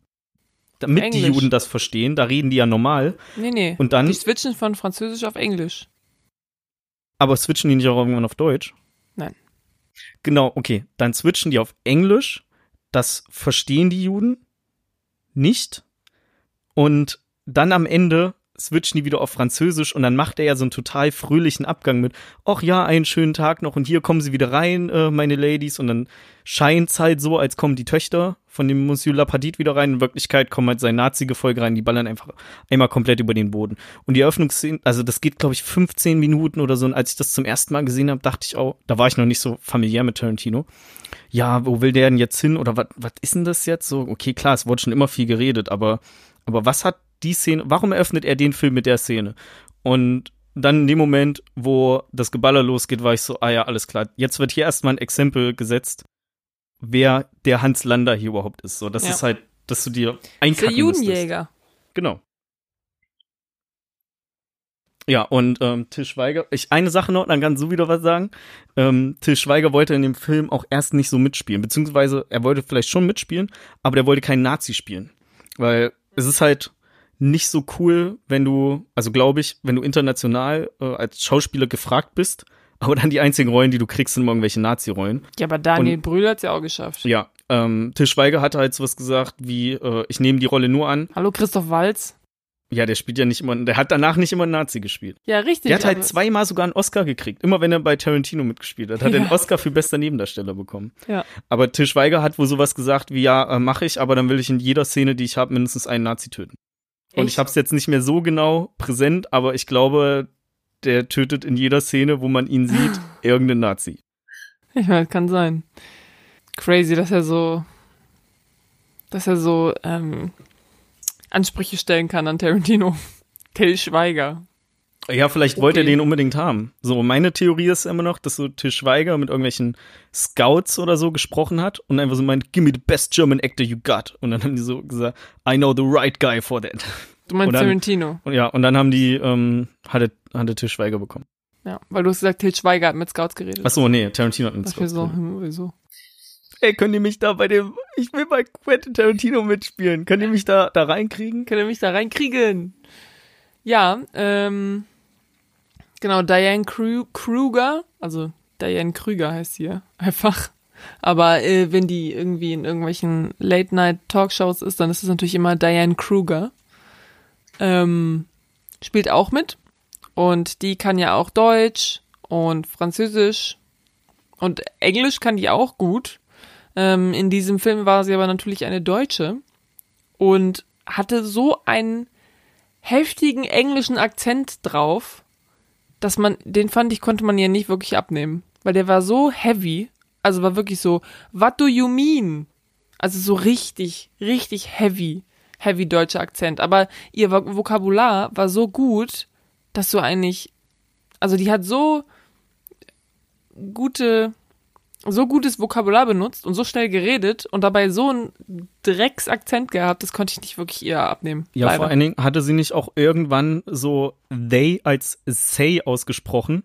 damit Englisch. die Juden das verstehen, da reden die ja normal. Nee, nee. Und dann die switchen von Französisch auf Englisch. Aber switchen die nicht auch irgendwann auf Deutsch? Nein. Genau, okay. Dann switchen die auf Englisch. Das verstehen die Juden nicht. Und dann am Ende switchen die wieder auf Französisch und dann macht er ja so einen total fröhlichen Abgang mit, ach ja, einen schönen Tag noch und hier kommen sie wieder rein, äh, meine Ladies. Und dann scheint's halt so, als kommen die Töchter von dem Monsieur Lapadit wieder rein. In Wirklichkeit kommen halt sein Nazi-Gefolge rein, die ballern einfach einmal komplett über den Boden. Und die Eröffnungsszene, also das geht, glaube ich, 15 Minuten oder so. Und als ich das zum ersten Mal gesehen habe, dachte ich auch, da war ich noch nicht so familiär mit Tarantino. Ja, wo will der denn jetzt hin? Oder was ist denn das jetzt? So, okay, klar, es wurde schon immer viel geredet, aber, aber was hat die Szene, warum eröffnet er den Film mit der Szene? Und dann in dem Moment, wo das Geballer losgeht, war ich so, ah ja, alles klar. Jetzt wird hier erstmal ein Exempel gesetzt, wer der Hans Lander hier überhaupt ist. So, das ja. ist halt, dass du dir einkacken Der Judenjäger. Genau. Ja, und ähm, Till Schweiger, ich eine Sache noch, dann kannst du wieder was sagen. Ähm, Till Schweiger wollte in dem Film auch erst nicht so mitspielen, beziehungsweise er wollte vielleicht schon mitspielen, aber der wollte keinen Nazi spielen. Weil es ist halt, nicht so cool, wenn du, also glaube ich, wenn du international äh, als Schauspieler gefragt bist, aber dann die einzigen Rollen, die du kriegst, sind irgendwelche Nazi-Rollen. Ja, aber Daniel Brühl hat's ja auch geschafft. Ja, ähm, Til Schweiger hatte halt sowas gesagt wie, äh, ich nehme die Rolle nur an. Hallo, Christoph Walz. Ja, der spielt ja nicht immer, der hat danach nicht immer einen Nazi gespielt. Ja, richtig. Der hat halt zweimal sogar einen Oscar gekriegt. Immer wenn er bei Tarantino mitgespielt hat, hat er Ja. einen Oscar für bester Nebendarsteller bekommen. Ja. Aber Til Schweiger hat wohl sowas gesagt wie, ja, äh, mache ich, aber dann will ich in jeder Szene, die ich habe, mindestens einen Nazi töten. Und Echt? ich habe es jetzt nicht mehr so genau präsent, aber ich glaube, der tötet in jeder Szene, wo man ihn sieht, irgendeinen Nazi. Ich meine, kann sein. Crazy, dass er so, dass er so ähm, Ansprüche stellen kann an Tarantino. Till Schweiger. Ja, vielleicht wollte er Okay. den unbedingt haben. So, meine Theorie ist immer noch, dass so Til Schweiger mit irgendwelchen Scouts oder so gesprochen hat und einfach so meint, give me the best German actor you got. Und dann haben die so gesagt, I know the right guy for that. Du meinst Und dann- Tarantino. Und ja, und dann haben die, ähm, hatte, hatte Til Schweiger bekommen. Ja, weil du hast gesagt, Till Schweiger hat mit Scouts geredet. Ach so, nee, Tarantino hat Das wir Scouts so, hm, wieso? Ey, könnt ihr mich da bei dem, ich will bei Quentin Tarantino mitspielen. Könnt ihr mich da, da reinkriegen? Kann er mich da reinkriegen? Ja, ähm, genau, Diane Kru Kruger, also Diane Krüger heißt sie einfach. Aber äh, wenn die irgendwie in irgendwelchen Late-Night-Talkshows ist, dann ist es natürlich immer Diane Kruger. Ähm, spielt auch mit. Und die kann ja auch Deutsch und Französisch und Englisch kann die auch gut. Ähm, in diesem Film war sie aber natürlich eine Deutsche und hatte so einen heftigen englischen Akzent drauf, dass man, den fand ich, konnte man ihr nicht wirklich abnehmen. Weil der war so heavy, also war wirklich so, what do you mean? Also so richtig, richtig heavy, heavy deutscher Akzent. Aber ihr Vok- Vokabular war so gut, dass du eigentlich, also die hat so gute, so gutes Vokabular benutzt und so schnell geredet und dabei so einen Drecksakzent gehabt, das konnte ich nicht wirklich ihr abnehmen. Ja, Leider. vor allen Dingen hatte sie nicht auch irgendwann so they als say ausgesprochen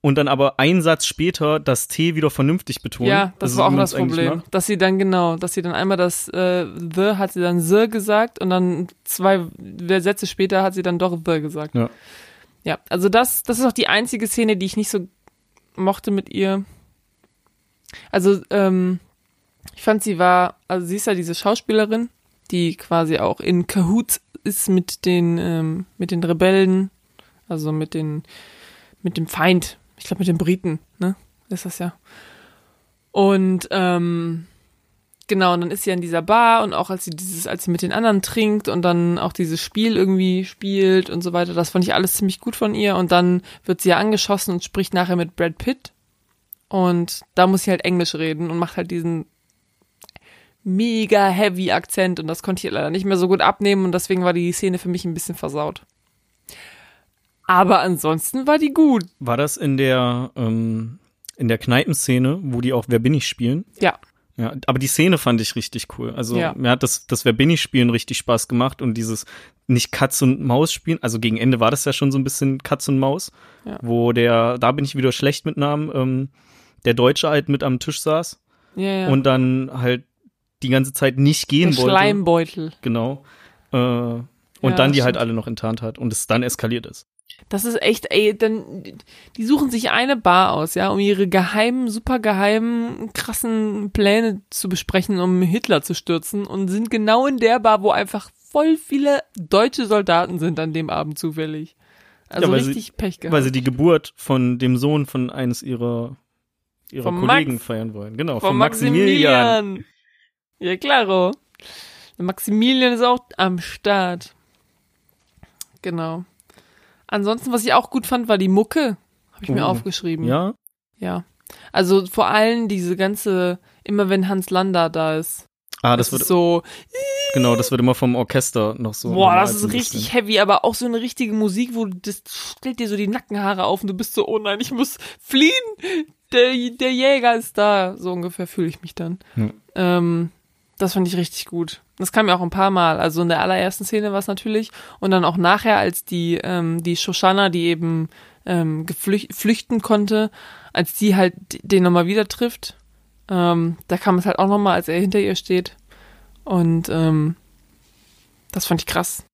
und dann aber einen Satz später das T wieder vernünftig betont. Ja, das Also war wie auch das Problem. macht. Dass sie dann genau, dass sie dann einmal das äh, The hat sie dann The gesagt und dann zwei Sätze später hat sie dann doch The gesagt. Ja. Ja, also das, das ist auch die einzige Szene, die ich nicht so mochte mit ihr. Also, ähm, ich fand sie war, also sie ist ja diese Schauspielerin, die quasi auch in Cahoots ist mit den, ähm, mit den Rebellen, also mit den, mit dem Feind. Ich glaube mit den Briten, ne? Ist das ja. Und ähm, genau, und dann ist sie an dieser Bar und auch als sie dieses, als sie mit den anderen trinkt und dann auch dieses Spiel irgendwie spielt und so weiter, das fand ich alles ziemlich gut von ihr. Und dann wird sie ja angeschossen und spricht nachher mit Brad Pitt. Und da muss sie halt Englisch reden und macht halt diesen mega heavy Akzent und das konnte ich leider nicht mehr so gut abnehmen und deswegen war die Szene für mich ein bisschen versaut. Aber ansonsten war die gut. War das in der ähm, in der Kneipenszene, wo die auch Wer bin ich spielen? Ja. Ja, aber die Szene fand ich richtig cool. Also Ja. mir hat das, das Wer bin ich spielen richtig Spaß gemacht und dieses nicht Katz und Maus spielen, also gegen Ende war das ja schon so ein bisschen Katz und Maus, Ja. wo der, da bin ich wieder schlecht mit Namen, ähm, der Deutsche halt mit am Tisch saß Ja, ja. und dann halt die ganze Zeit nicht gehen der wollte. Schleimbeutel. Genau. Äh, und Ja, dann die halt stimmt. alle noch enttarnt hat und es dann eskaliert ist. Das ist echt, ey, dann, die suchen sich eine Bar aus, ja, um ihre geheimen, super geheimen, krassen Pläne zu besprechen, um Hitler zu stürzen und sind genau in der Bar, wo einfach voll viele deutsche Soldaten sind an dem Abend zufällig. Also Ja, weil sie- richtig Pech gehabt. Weil sie die Geburt von dem Sohn von eines ihrer, ihrer Vom Kollegen Max. feiern wollen. Genau, Von von, Maximilian. Maximilian. Ja, klaro. Maximilian ist auch am Start. Genau. Ansonsten, was ich auch gut fand, war die Mucke. Habe ich mir Oh. aufgeschrieben. Ja, Ja. Also vor allem diese ganze, immer wenn Hans Landa da ist. ah, das das wird, ist so, genau, das wird immer vom Orchester noch so. boah, das ist richtig bisschen. heavy, aber auch so eine richtige Musik, wo du, das stellt dir so die Nackenhaare auf und du bist so, oh nein, ich muss fliehen. Der, der Jäger ist da. So ungefähr fühle ich mich dann. Ja. Ähm, das fand ich richtig gut. Das kam ja auch ein paar Mal. Also in der allerersten Szene war es natürlich. Und dann auch nachher, als die, ähm, die Shoshana, die eben ähm, flüchten konnte, als die halt den nochmal wieder trifft, ähm, da kam es halt auch nochmal, als er hinter ihr steht. Und ähm, das fand ich krass.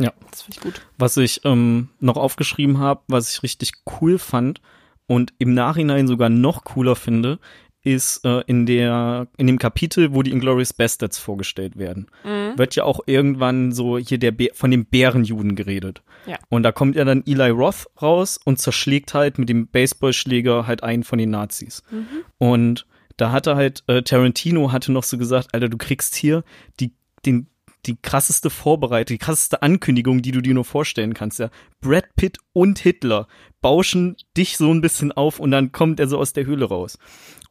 Ja. Das fand ich gut. Was ich ähm, noch aufgeschrieben habe, was ich richtig cool fand, und im Nachhinein sogar noch cooler finde, ist äh, in der in dem Kapitel, wo die Inglourious Bastards vorgestellt werden, Mhm. wird ja auch irgendwann so hier der Bär, von dem Bärenjuden geredet. Ja. Und da kommt ja dann Eli Roth raus und zerschlägt halt mit dem Baseballschläger halt einen von den Nazis. Mhm. Und da hatte halt äh, Tarantino hatte noch so gesagt, Alter, du kriegst hier die den die krasseste Vorbereitung, die krasseste Ankündigung, die du dir nur vorstellen kannst, ja. Brad Pitt und Hitler bauschen dich so ein bisschen auf und dann kommt er so aus der Höhle raus.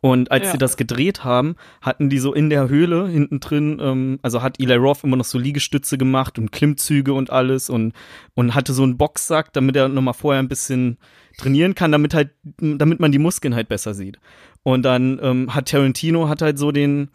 Und als Ja. sie das gedreht haben, hatten die so in der Höhle hinten drin, ähm, also hat Eli Roth immer noch so Liegestütze gemacht und Klimmzüge und alles und, und hatte so einen Boxsack, damit er nochmal vorher ein bisschen trainieren kann, damit halt, damit man die Muskeln halt besser sieht. Und dann ähm, hat Tarantino hat halt so den,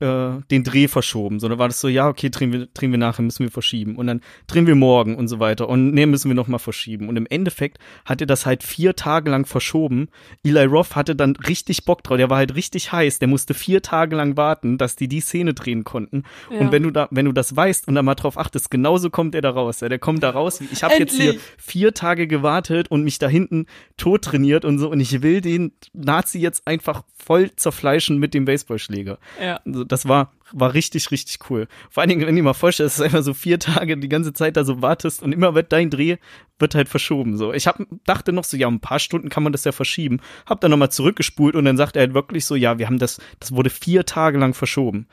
äh, den Dreh verschoben. So, dann war das so, ja, okay, drehen wir, drehen wir nachher, müssen wir verschieben. Und dann drehen wir morgen und so weiter. Und nee, müssen wir nochmal verschieben. Und im Endeffekt hat er das halt vier Tage lang verschoben. Eli Roth hatte dann richtig Bock drauf. Der war halt richtig heiß. Der musste vier Tage lang warten, dass die die Szene drehen konnten. Ja. Und wenn du da, wenn du das weißt und da mal drauf achtest, genauso kommt er da raus. Ja, der kommt da raus. Ich habe jetzt hier vier Tage gewartet und mich da hinten tot trainiert und so. Und ich will den Nazi jetzt einfach voll zerfleischen mit dem Baseballschläger. Ja. Also das war, war richtig, richtig cool. Vor allen Dingen, wenn dir mal vorstellst, dass du einfach so vier Tage die ganze Zeit da so wartest und immer wird dein Dreh, wird halt verschoben. So, ich hab, dachte noch so, ja, ein paar Stunden kann man das ja verschieben. Hab dann nochmal zurückgespult und dann sagt er halt wirklich so, ja, wir haben das, das wurde vier Tage lang verschoben.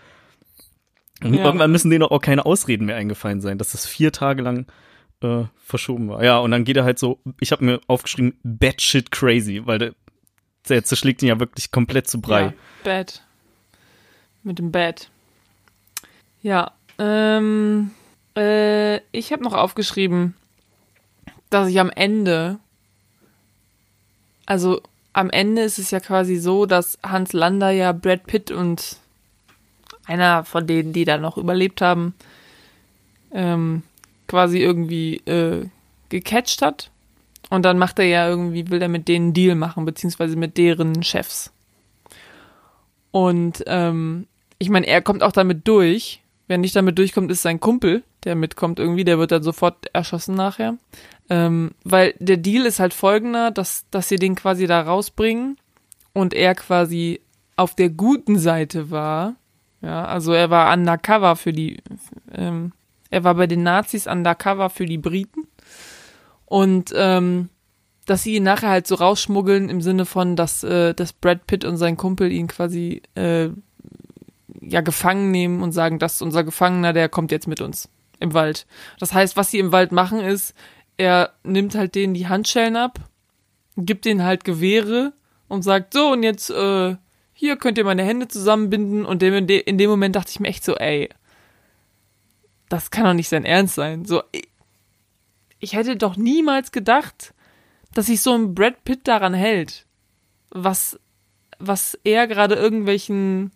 Und Ja. irgendwann müssen denen auch keine Ausreden mehr eingefallen sein, dass das vier Tage lang äh, verschoben war. Ja, und dann geht er halt so, ich habe mir aufgeschrieben, batshit crazy, weil der, der zerschlägt ihn ja wirklich komplett zu Brei. Ja, Bad. Mit dem Bad. Ja, ähm, äh, ich habe noch aufgeschrieben, dass ich am Ende, also am Ende ist es ja quasi so, dass Hans Lander ja Brad Pitt und einer von denen, die da noch überlebt haben, ähm, quasi irgendwie äh, gecatcht hat. Und dann macht er ja irgendwie, will er mit denen einen Deal machen, beziehungsweise mit deren Chefs. Und ähm, ich meine, er kommt auch damit durch. Wer nicht damit durchkommt, ist sein Kumpel, der mitkommt irgendwie, der wird dann sofort erschossen nachher. Ähm, weil der Deal ist halt folgender, dass, dass sie den quasi da rausbringen und er quasi auf der guten Seite war. Ja, also er war undercover für die, ähm, er war bei den Nazis undercover für die Briten. Und ähm, dass sie ihn nachher halt so rausschmuggeln im Sinne von, dass, äh, dass Brad Pitt und sein Kumpel ihn quasi äh, ja gefangen nehmen und sagen, das ist unser Gefangener, der kommt jetzt mit uns im Wald. Das heißt, was sie im Wald machen ist, er nimmt halt denen die Handschellen ab, gibt denen halt Gewehre und sagt, so und jetzt äh, hier könnt ihr meine Hände zusammenbinden und in, de, in dem Moment dachte ich mir echt so, ey, das kann doch nicht sein Ernst sein. So, ich hätte doch niemals gedacht, dass sich so ein Brad Pitt daran hält, was, was er gerade irgendwelchen,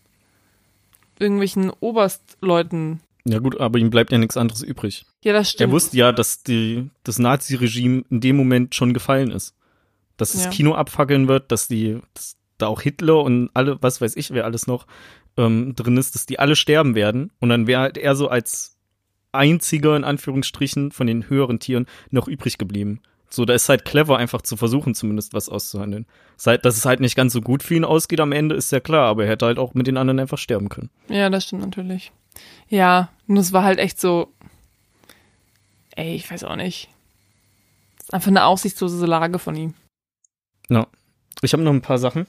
irgendwelchen Oberstleuten. Ja gut, aber ihm bleibt ja nichts anderes übrig. Ja, das stimmt. Er wusste ja, dass die, das Nazi-Regime in dem Moment schon gefallen ist. Dass das Ja. Kino abfackeln wird, dass die, dass da auch Hitler und alle, was weiß ich, wer alles noch ähm, drin ist, dass die alle sterben werden. Und dann wäre halt er so als einziger, in Anführungsstrichen, von den höheren Tieren noch übrig geblieben. So, da ist halt clever, einfach zu versuchen, zumindest was auszuhandeln. Seit, dass es halt nicht ganz so gut für ihn ausgeht am Ende, ist ja klar, aber er hätte halt auch mit den anderen einfach sterben können. Ja, das stimmt natürlich. Ja, nur es war halt echt so, ey, ich weiß auch nicht. Das ist einfach eine aussichtslose Lage von ihm. Ich habe noch ein paar Sachen.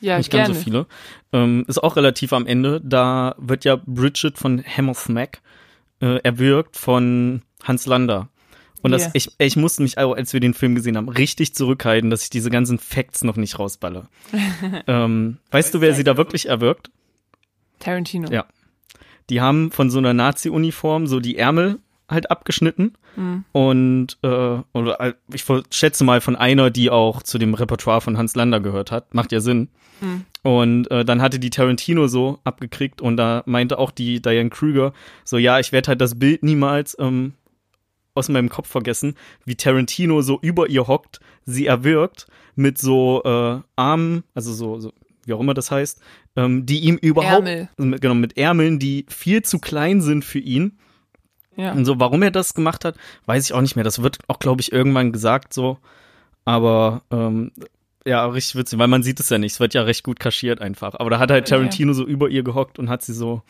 Ja, nicht gerne. ganz so viele. Ähm, ist auch relativ am Ende. Da wird ja Bridget von Hammersmack äh, erwürgt von Hans Lander. Und das, Yeah. ich, ich musste mich, auch, als wir den Film gesehen haben, richtig zurückhalten, dass ich diese ganzen Facts noch nicht rausballe. ähm, weißt du, wer sie da wirklich erwürgt? Tarantino. Ja. Die haben von so einer Nazi-Uniform so die Ärmel halt abgeschnitten Mhm. und äh, äh, ich schätze mal von einer, die auch zu dem Repertoire von Hans Lander gehört hat. Macht ja Sinn. Mhm. Und äh, dann hatte die Tarantino so abgekriegt und da meinte auch die Diane Krüger so, ja, ich werde halt das Bild niemals ähm, aus meinem Kopf vergessen, wie Tarantino so über ihr hockt, sie erwürgt mit so äh, Armen, also so, so wie auch immer das heißt, ähm, die ihm überhaupt, Ärmel. mit- genau, mit Ärmeln, die viel zu klein sind für ihn. Ja. Und so, warum er das gemacht hat, weiß ich auch nicht mehr. Das wird auch, glaube ich, irgendwann gesagt so. Aber ähm, ja, richtig witzig, weil man sieht es ja nicht. Es wird ja recht gut kaschiert einfach. Aber da hat halt Tarantino so über ihr gehockt und hat sie so,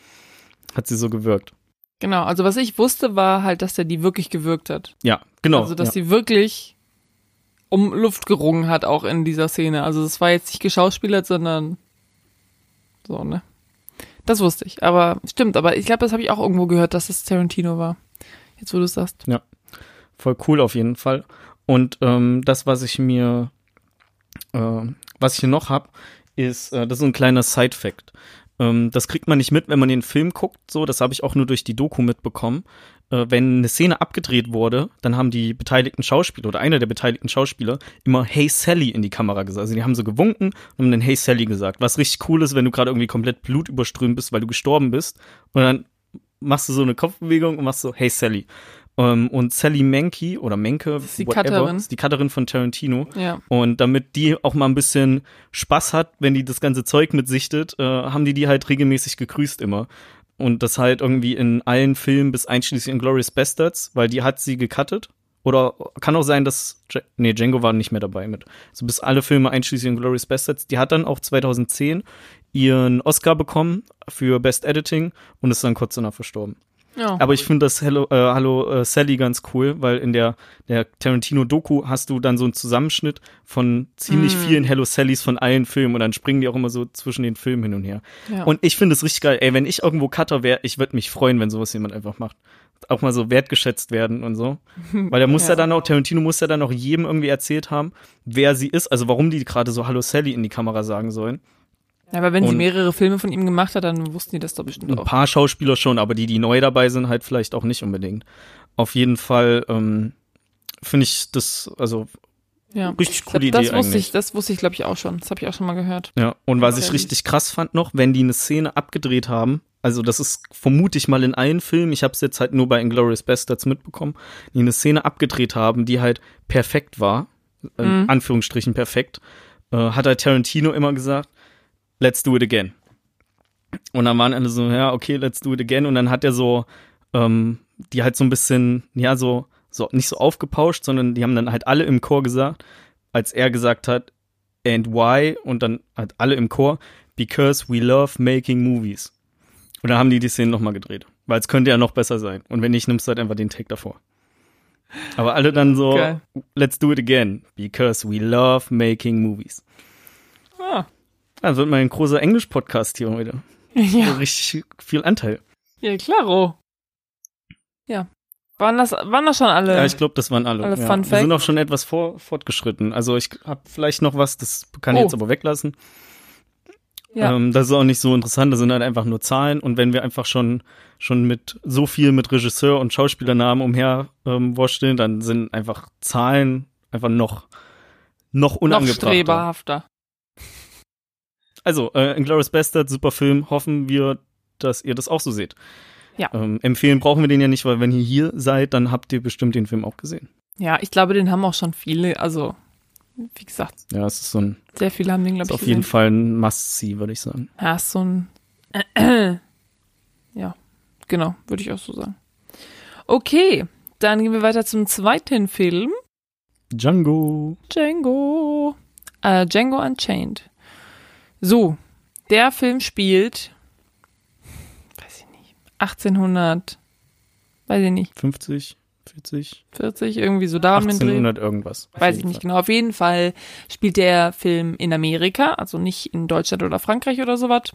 hat sie so gewirkt. Genau, also was ich wusste, war halt, dass der die wirklich gewirkt hat. Ja, genau. Also, dass ja. sie wirklich um Luft gerungen hat, auch in dieser Szene. Also, es war jetzt nicht geschauspielert, sondern so, ne? Das wusste ich. Aber stimmt, aber ich glaube, das habe ich auch irgendwo gehört, dass es Tarantino war. Jetzt, wo du es sagst. Voll cool auf jeden Fall. Und ähm, das, was ich mir, äh, was ich hier noch hab, ist, äh, das ist ein kleiner Side-Fact. Ähm, das kriegt man nicht mit, wenn man den Film guckt, so, das habe ich auch nur durch die Doku mitbekommen. Äh, wenn eine Szene abgedreht wurde, dann haben die beteiligten Schauspieler oder einer der beteiligten Schauspieler immer Hey Sally in die Kamera gesagt. Also die haben so gewunken und haben dann Hey Sally gesagt. Was richtig cool ist, wenn du gerade irgendwie komplett blutüberströmt bist, weil du gestorben bist. Und dann machst du so eine Kopfbewegung und machst so Hey Sally. Ähm, und Sally Menke oder Menke, ist die Cutterin. ist die Cutterin von Tarantino. Ja. Und damit die auch mal ein bisschen Spaß hat, wenn die das ganze Zeug mitsichtet, äh, haben die die halt regelmäßig gegrüßt immer. Und das halt irgendwie in allen Filmen bis einschließlich in Glorious Bastards, weil die hat sie gecuttet. Oder kann auch sein, dass, nee, Django war nicht mehr dabei mit. So bis alle Filme einschließlich in Glorious Bastards. Die hat dann auch 2010 ihren Oscar bekommen für Best Editing und ist dann kurz danach verstorben. Ja. Aber ich finde das Hello, äh, Hallo äh, Sally ganz cool, weil in der, der Tarantino-Doku hast du dann so einen Zusammenschnitt von ziemlich Mm. vielen Hello Sallys von allen Filmen und dann springen die auch immer so zwischen den Filmen hin und her. ja. Und ich finde es richtig geil. Ey, wenn ich irgendwo Cutter wäre, ich würde mich freuen, wenn sowas jemand einfach macht. Auch mal so wertgeschätzt werden und so. Weil der muss ja. Ja. dann auch, Tarantino muss ja dann auch jedem irgendwie erzählt haben, wer sie ist, also warum die gerade so Hallo Sally in die Kamera sagen sollen. Ja, aber wenn sie Und- mehrere Filme von ihm gemacht hat, dann wussten die das doch bestimmt Ein auch. paar Schauspieler schon, aber die, die neu dabei sind, halt vielleicht auch nicht unbedingt. Auf jeden Fall ähm, finde ich das, also Ja. richtig Das, coole das Idee wusste eigentlich. ich, das wusste ich, glaube ich, auch schon. Das habe ich auch schon mal gehört. Ja, und was ich richtig krass fand noch, wenn die eine Szene abgedreht haben, also das ist vermute ich mal in allen Filmen, ich habe es jetzt halt nur bei Inglourious Bastards mitbekommen, die eine Szene abgedreht haben, die halt perfekt war, in Mhm. Anführungsstrichen perfekt, äh, hat halt Tarantino immer gesagt, let's do it again. Und dann waren alle so, ja, okay, let's do it again. Und dann hat er so, ähm, die halt so ein bisschen, ja, so, so, nicht so aufgepauscht, sondern die haben dann halt alle im Chor gesagt, als er gesagt hat, and why? Und dann halt alle im Chor, because we love making movies. Und dann haben die die Szene nochmal gedreht. Weil es könnte ja noch besser sein. Und wenn nicht, nimmst du halt einfach den Take davor. Aber alle dann so, Geil. let's do it again, because we love making movies. Ah. Also wird mal ein großer Englisch-Podcast hier heute. Ja, richtig viel Anteil. ja klaro. Ja. Waren das, waren das schon alle? Ja, ich glaube, das waren alle. alle ja. Fun Wir sind auch schon etwas vor, fortgeschritten. Also ich habe vielleicht noch was, das kann ich Oh. jetzt aber weglassen. Ja. Ähm, das ist auch nicht so interessant, das sind halt einfach nur Zahlen. Und wenn wir einfach schon, schon mit so viel mit Regisseur und Schauspielernamen umher ähm, dann sind einfach Zahlen einfach noch, noch noch unangebrachter. streberhafter. Also, äh, Inglourious Bastard, super Film. Hoffen wir, dass ihr das auch so seht. Ja. Ähm, empfehlen brauchen wir den ja nicht, weil wenn ihr hier seid, dann habt ihr bestimmt den Film auch gesehen. Ja, ich glaube, den haben auch schon viele, also, wie gesagt, Ja, es ist so ein, sehr viele haben den, glaube ich, auf jeden gesehen. Fall ein Must-See, würde ich sagen. Ja, ist so ein, ja, genau, würde ich auch so sagen. Okay, dann gehen wir weiter zum zweiten Film. Django. Django. Äh, Django Unchained. So, der Film spielt, weiß ich nicht, 1800, weiß ich nicht, 50, 40, 40, irgendwie so da um den Dreh. 1800 irgendwas. Weiß ich nicht Fall. genau. Auf jeden Fall spielt der Film in Amerika, also nicht in Deutschland oder Frankreich oder sowas.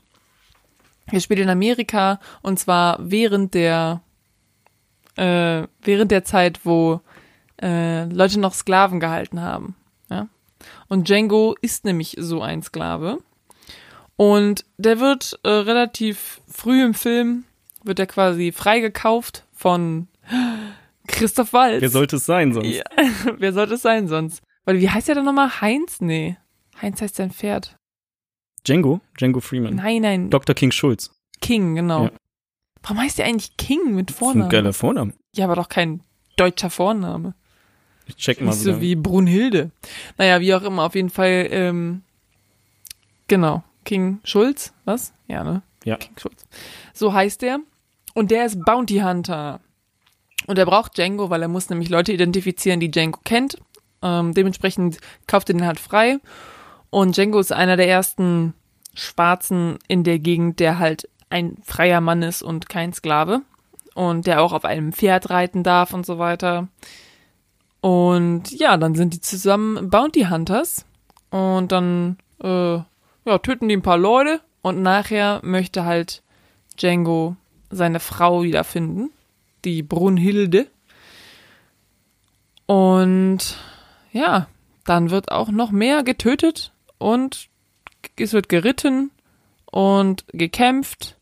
Er spielt in Amerika und zwar während der äh, während der Zeit, wo äh, Leute noch Sklaven gehalten haben. Ja? Und Django ist nämlich so ein Sklave. Und der wird äh, relativ früh im Film, wird er quasi freigekauft von Christoph Waltz. Wer sollte es sein sonst? Ja, wer sollte es sein sonst? Weil, wie heißt der denn nochmal? Heinz? Nee. Heinz heißt sein Pferd. Django? Django Freeman. Nein, nein. Dr. King Schulz. King, genau. Ja. Warum heißt der eigentlich King mit Das ist ein Vornamen? geiler Vorname. Ja, aber doch kein deutscher Vorname. Ich check mal Nicht wieder. so wie Brunhilde. Naja, wie auch immer, auf jeden Fall, ähm, genau. King Schulz, was? Ja, ne? Ja. King Schulz. So heißt der. Und der ist Bounty Hunter. Und er braucht Django, weil er muss nämlich Leute identifizieren, die Django kennt. Ähm, dementsprechend kauft er den halt frei. Und Django ist einer der ersten Schwarzen in der Gegend, der halt ein freier Mann ist und kein Sklave. Und der auch auf einem Pferd reiten darf und so weiter. Und ja, dann sind die zusammen Bounty Hunters. Und dann äh, ja, töten die ein paar Leute. Und nachher möchte halt Django seine Frau wiederfinden. Die Brunhilde. Und ja, dann wird auch noch mehr getötet und es wird geritten und gekämpft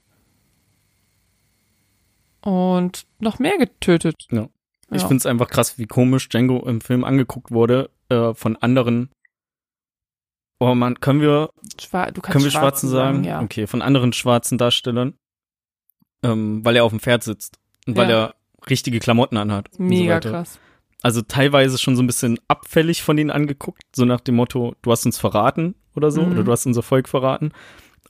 und noch mehr getötet. Ja. Ich ja. finde es einfach krass, wie komisch Django im Film angeguckt wurde äh, von anderen. Oh man, können wir, Schwa können wir Schwarzen sagen? sagen? Ja. Okay, von anderen schwarzen Darstellern, ähm, weil er auf dem Pferd sitzt und weil er richtige Klamotten anhat. Mega so krass. Also teilweise schon so ein bisschen abfällig von denen angeguckt, so nach dem Motto, du hast uns verraten oder so, Mhm. oder du hast unser Volk verraten.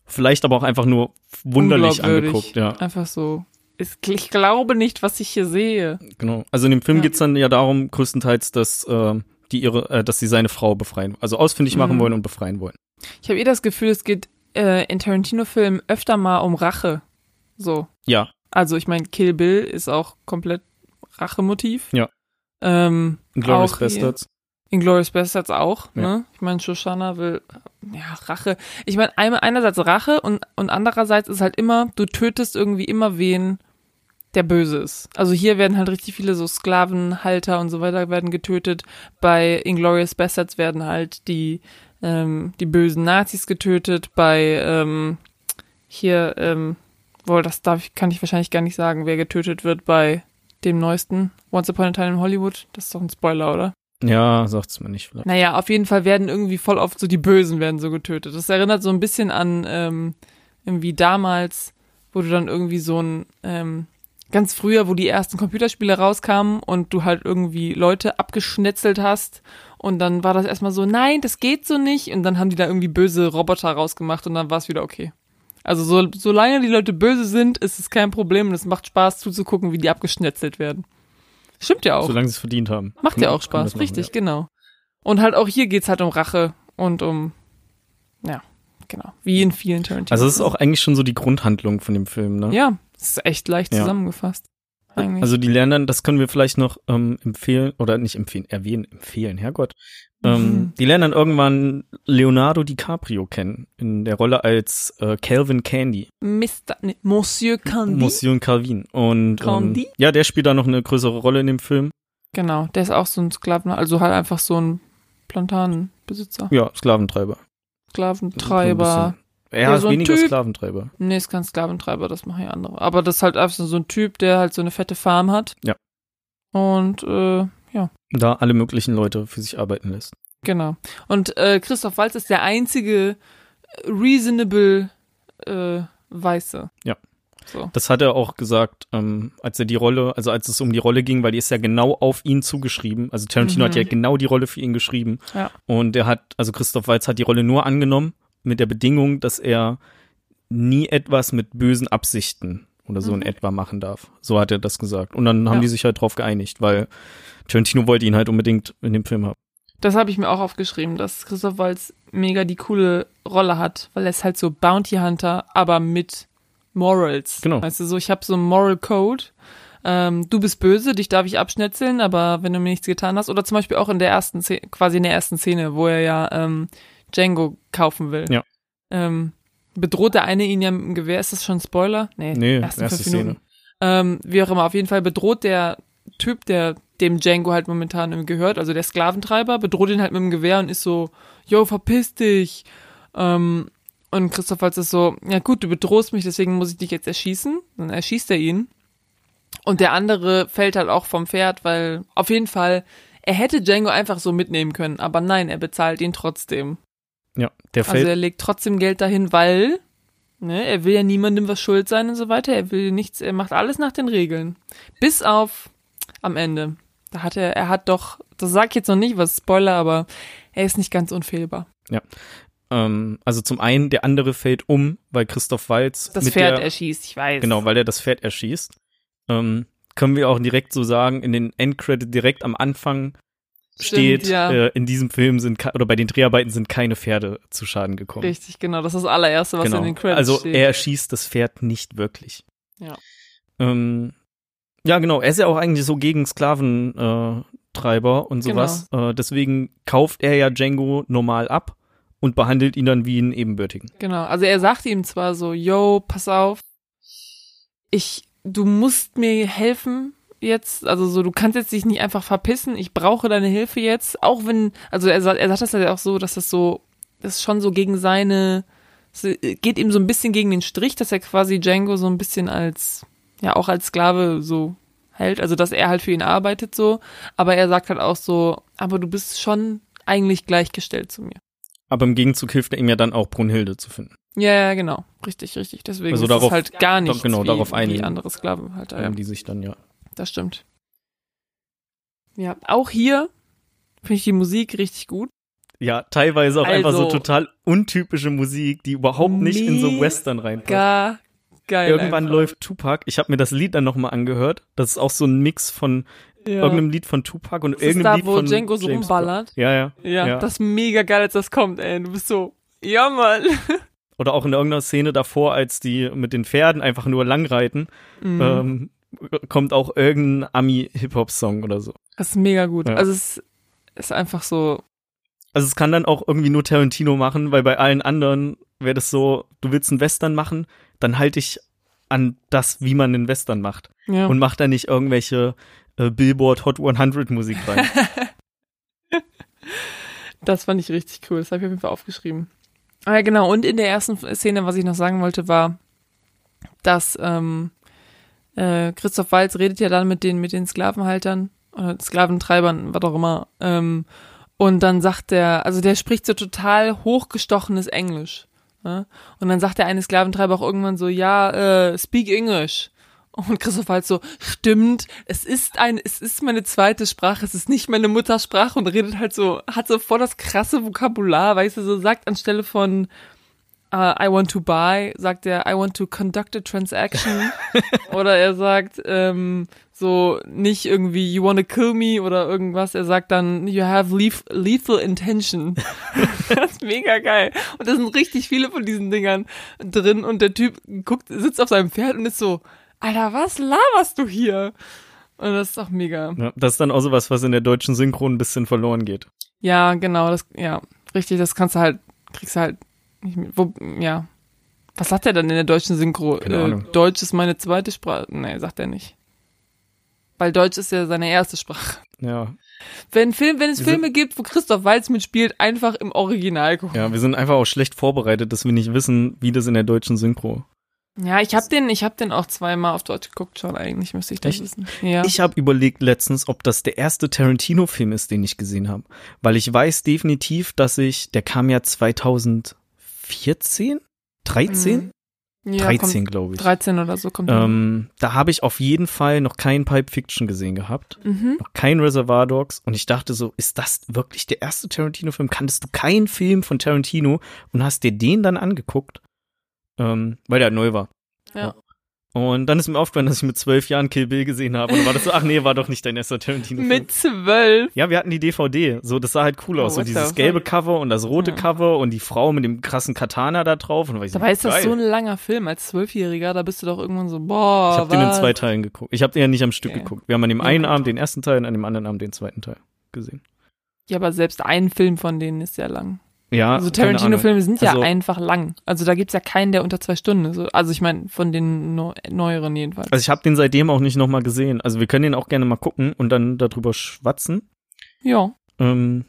Vielleicht aber auch einfach nur wunderlich angeguckt, ja. Einfach so. Ich, ich glaube nicht, was ich hier sehe. Genau. Also in dem Film Ja. geht's dann ja darum, größtenteils, dass äh, die ihre, äh, dass sie seine Frau befreien, also ausfindig machen Mhm. wollen und befreien wollen. Ich habe eh das Gefühl, es geht äh, in Tarantino-Filmen öfter mal um Rache. So. Ja, Also ich meine, Kill Bill ist auch komplett Rachemotiv. Ja. Ähm, Glorious. Bastards. Inglourious Bastards auch, Ja. ne? Ich meine, Shoshana will, ja, Rache. Ich meine, einerseits Rache und, und andererseits ist halt immer, du tötest irgendwie immer wen, der böse ist. Also hier werden halt richtig viele so Sklavenhalter und so weiter werden getötet. Bei Inglourious Bastards werden halt die, ähm, die bösen Nazis getötet. Bei, ähm, hier, ähm, wohl, das darf ich, kann ich wahrscheinlich gar nicht sagen, wer getötet wird bei dem neuesten Once Upon a Time in Hollywood. Das ist doch ein Spoiler, oder? Ja, sagt's mir nicht vielleicht. Naja, auf jeden Fall werden irgendwie voll oft so die Bösen werden so getötet. Das erinnert so ein bisschen an ähm, irgendwie damals, wo du dann irgendwie so ein ähm, ganz früher, wo die ersten Computerspiele rauskamen und du halt irgendwie Leute abgeschnetzelt hast und dann war das erstmal so, nein, das geht so nicht und dann haben die da irgendwie böse Roboter rausgemacht und dann war es wieder okay. Also so, solange die Leute böse sind, ist es kein Problem und es macht Spaß zuzugucken, wie die abgeschnetzelt werden. Stimmt ja auch. Solange sie es verdient haben. Macht ja auch Spaß, machen, richtig, genau. Und halt auch hier geht's halt um Rache und um, ja, genau, wie in vielen Tarantino. Also es ist auch eigentlich schon so die Grundhandlung von dem Film, ne? ja, es ist echt leicht Ja. zusammengefasst. Eigentlich. Also die lernen dann, das können wir vielleicht noch ähm, empfehlen, oder nicht empfehlen, erwähnen, empfehlen, Herrgott. Ähm, Mhm. Die lernen dann irgendwann Leonardo DiCaprio kennen, in der Rolle als äh, Calvin Candy. Mr. Nee, Monsieur Candy. Monsieur Calvin. Und ähm, ja, der spielt da noch eine größere Rolle in dem Film. Genau, der ist auch so ein Sklaven, also halt einfach so ein Plantanenbesitzer. Ja, Sklaventreiber. Sklaventreiber. Er Ja, ist so ein weniger Typ. Sklaventreiber. Nee, ist kein Sklaventreiber, das machen ja andere. Aber das ist halt einfach so ein Typ, der halt so eine fette Farm hat. Ja. Und, äh, ja. Da alle möglichen Leute für sich arbeiten lässt. Genau. Und äh, Christoph Waltz ist der einzige äh, reasonable äh, Weiße. Ja. So. Das hat er auch gesagt, ähm, als er die Rolle, also als es um die Rolle ging, weil die ist ja genau auf ihn zugeschrieben. Also Tarantino Mhm. hat ja genau die Rolle für ihn geschrieben. Ja. Und er hat, also Christoph Waltz hat die Rolle nur angenommen mit der Bedingung, dass er nie etwas mit bösen Absichten oder so in Mhm. etwa machen darf. So hat er das gesagt. Und dann haben Ja. die sich halt drauf geeinigt, weil Tarantino wollte ihn halt unbedingt in dem Film haben. Das habe ich mir auch aufgeschrieben, dass Christoph Waltz mega die coole Rolle hat, weil er ist halt so Bounty Hunter, aber mit Morals. Genau. Weißt du, so ich habe so einen Moral Code. Ähm, du bist böse, dich darf ich abschnetzeln, aber wenn du mir nichts getan hast, oder zum Beispiel auch in der ersten Szene, quasi in der ersten Szene, wo er ja ähm, Django kaufen will. Ja. Ähm, bedroht der eine ihn ja mit dem Gewehr? Ist das schon ein Spoiler? Nee, Nee, erste fünf Minuten. Szene. Ähm, wie auch immer, auf jeden Fall bedroht der Typ, der dem Django halt momentan gehört, also der Sklaventreiber, bedroht ihn halt mit dem Gewehr und ist so, yo, verpiss dich. Ähm, und Christoph Waltz ist so, ja gut, du bedrohst mich, deswegen muss ich dich jetzt erschießen. Dann erschießt er ihn. Und der andere fällt halt auch vom Pferd, weil auf jeden Fall, er hätte Django einfach so mitnehmen können, aber nein, er bezahlt ihn trotzdem. Ja, der Also fällt, er legt trotzdem Geld dahin, weil ne, er will ja niemandem was schuld sein und so weiter. Er will nichts, er macht alles nach den Regeln. Bis auf am Ende. Da hat er, er hat doch, das sag ich jetzt noch nicht, was Spoiler, aber er ist nicht ganz unfehlbar. ähm, also zum einen, der andere fällt um, weil Christoph Waltz Das Pferd der, erschießt, ich weiß. Genau, weil er das Pferd erschießt. Ähm, können wir auch direkt so sagen, in den Endcredit direkt am Anfang steht, ja. äh, in diesem Film sind, oder bei den Dreharbeiten sind keine Pferde zu Schaden gekommen. Richtig, genau. Das ist das allererste, was genau. in den Credits also steht. er schießt das Pferd nicht wirklich. Ja. Ähm, ja, genau. Er ist ja auch eigentlich so gegen Sklaventreiber äh, und sowas. Genau. Äh, deswegen kauft er ja Django normal ab und behandelt ihn dann wie einen Ebenbürtigen. Genau, also er sagt ihm zwar so, yo, pass auf, ich, du musst mir helfen jetzt, also so, du kannst jetzt dich nicht einfach verpissen, ich brauche deine Hilfe jetzt, auch wenn, also er sagt, er sagt das ja auch so, dass das so, das ist schon so gegen seine, es geht ihm so ein bisschen gegen den Strich, dass er quasi Django so ein bisschen als, ja, auch als Sklave so hält, also dass er halt für ihn arbeitet so, aber er sagt halt auch so, aber du bist schon eigentlich gleichgestellt zu mir. Aber im Gegenzug hilft er ihm ja dann auch Brunhilde zu finden. Ja, ja, genau. Richtig, richtig. Deswegen Also ist darauf- es halt gar nicht genau, wie, darauf wie einigen. andere Sklavenhalter. Ja, Die sich dann ja. Das stimmt. Ja, auch hier finde ich die Musik richtig gut. Ja, teilweise auch einfach so Also- total untypische Musik, die überhaupt nicht in so Western reinpasst. Gar geil. Irgendwann einfach. läuft Tupac. Ich habe mir das Lied dann nochmal angehört. Das ist auch so ein Mix von ja. irgendeinem Lied von Tupac und das ist irgendeinem da, Lied wo von Django so James rumballert. Ja, ja. Ja, Ja. das ist mega geil, als das kommt, ey. Du bist so, ja, Mann. Oder auch in irgendeiner Szene davor, als die mit den Pferden einfach nur langreiten, Mhm. ähm, kommt auch irgendein Ami-Hip-Hop-Song oder so. das ist mega gut. Ja. Also es ist einfach so, Also es kann dann auch irgendwie nur Tarantino machen, weil bei allen anderen wäre das so, du willst einen Western machen, dann halte ich an das, wie man einen Western macht. ja. Und mach da nicht irgendwelche äh, Billboard Hot 100 Musik rein. Das fand ich richtig cool. Das habe ich auf jeden Fall aufgeschrieben. Ah ja, genau. Und in der ersten Szene, was ich noch sagen wollte, war, dass ähm, äh, Christoph Walz redet ja dann mit den mit den Sklavenhaltern oder Sklaventreibern, was auch immer. Ähm, und dann sagt der, also der spricht so total hochgestochenes Englisch. Ne? Und dann sagt der eine Sklaventreiber auch irgendwann so, ja, äh, speak English. Und Christoph Waltz so, stimmt, es ist ein, es ist meine zweite Sprache, es ist nicht meine Muttersprache und redet halt so, hat so voll das krasse Vokabular, weißt du, so sagt anstelle von uh, I want to buy, sagt er I want to conduct a transaction oder er sagt ähm, so nicht irgendwie you wanna kill me oder irgendwas, er sagt dann you have leth lethal intention. das ist mega geil und da sind richtig viele von diesen Dingern drin und der Typ guckt, sitzt auf seinem Pferd und ist so Alter, was laberst du hier? Und das ist auch mega. ja, das ist dann auch sowas, was in der deutschen Synchron ein bisschen verloren geht. Ja, genau, das, ja, richtig, das kannst du halt, kriegst du halt wo, ja. Was sagt er dann in der deutschen Synchro? Äh. Deutsch ist meine zweite Sprache. Nee, sagt er nicht. Weil Deutsch ist ja seine erste Sprache. Ja, Wenn, Film, wenn es Wir Filme gibt, wo Christoph Waltz mitspielt, einfach im Original gucken. ja, wir sind einfach auch schlecht vorbereitet, dass wir nicht wissen, wie das in der deutschen Synchro. Ja, ich hab den, ich hab den auch zweimal auf Deutsch geguckt schon, eigentlich müsste ich das Echt? wissen. Ja. Ich habe überlegt letztens, ob das der erste Tarantino-Film ist, den ich gesehen habe. Weil ich weiß definitiv, dass ich, der kam ja 2014? 13? Mhm. ja, 13, glaube ich. 13 oder so kommt. Ähm, da habe ich auf jeden Fall noch kein Pipe Fiction gesehen gehabt. Mhm. Noch kein Reservoir Dogs. Und ich dachte so, ist das wirklich der erste Tarantino-Film? Kanntest du keinen Film von Tarantino und hast dir den dann angeguckt? Ähm, weil der neu war. Ja. Und dann ist mir aufgefallen, dass ich mit zwölf Jahren Kill Bill gesehen habe. Und dann war das so, ach nee, war doch nicht dein erster Tarantino-Film. Mit zwölf. Ja, wir hatten die DVD. So, das sah halt cool Oh, aus. So what the dieses gelbe Cover und das rote Ja. Cover und die Frau mit dem krassen Katana da drauf. Und da war ich so, Dabei ist das geil. so ein langer Film. Als Zwölfjähriger, da bist du doch irgendwann so, boah, Ich habe den in zwei Teilen geguckt. Ich habe den ja nicht am Stück Okay. geguckt. Wir haben an dem einen. Abend den ersten Teil und an dem anderen Abend den zweiten Teil gesehen. Ja, aber selbst ein Film von denen ist ja lang. Ja, Also. Tarantino-Filme sind ja Also- einfach lang. Also da gibt's ja keinen, der unter zwei Stunden ist. Also ich meine, von den neu neueren jedenfalls. Also ich habe den seitdem auch nicht nochmal gesehen. Also wir können den auch gerne mal gucken und dann darüber schwatzen. ja. Ähm,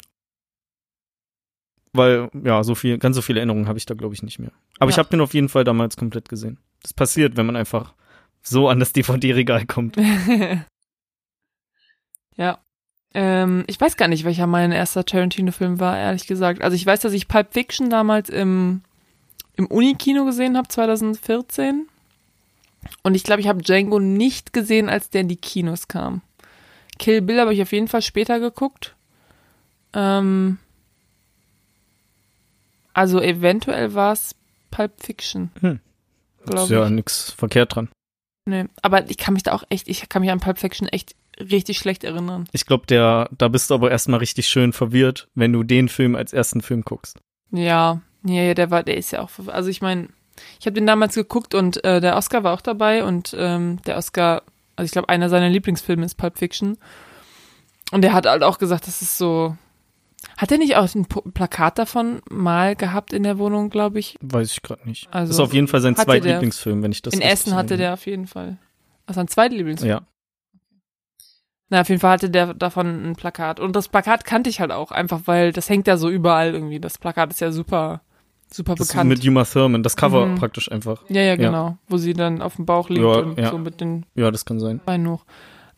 weil, ja, so viel, ganz so viele Erinnerungen habe ich da, glaube ich, nicht mehr. Aber ich Ja. habe den auf jeden Fall damals komplett gesehen. Das passiert, wenn man einfach so an das DVD-Regal kommt. ja. Ähm, ich weiß gar nicht, welcher mein erster Tarantino-Film war, ehrlich gesagt. Also ich weiß, dass ich Pulp Fiction damals im, im Unikino gesehen habe, 2014. Und ich glaube, ich habe Django nicht gesehen, als der in die Kinos kam. Kill Bill habe ich auf jeden Fall später geguckt. Ähm, also eventuell war es Pulp Fiction. Hm. Ist ja ich. nix verkehrt dran. Nee, aber ich kann mich da auch echt, ich kann mich an Pulp Fiction echt richtig schlecht erinnern. Ich glaube, der, da bist du aber erstmal richtig schön verwirrt, wenn du den Film als ersten Film guckst. Ja, ja, der war, der ist ja auch, also ich meine, ich habe den damals geguckt und äh, der Oscar war auch dabei und ähm, der Oscar, also ich glaube, einer seiner Lieblingsfilme ist Pulp Fiction. Und der hat halt auch gesagt, das ist so. Hat er nicht auch ein Plakat davon mal gehabt in der Wohnung, glaube ich? Weiß ich gerade nicht. Also das ist auf jeden Fall sein Zweitlieblingsfilm, wenn ich das in Essen hatte der auf jeden Fall. Also ein Zweitlieblingsfilm. Ja, Na, auf jeden Fall hatte der davon ein Plakat. Und das Plakat kannte ich halt auch, einfach weil das hängt ja so überall irgendwie. Das Plakat ist ja super, super das ist bekannt. mit Uma Thurman, das Cover Mhm. praktisch einfach. ja, ja, genau. Wo sie dann auf dem Bauch liegt Ja, und ja. so mit den Ja, das kann sein. Beinen hoch.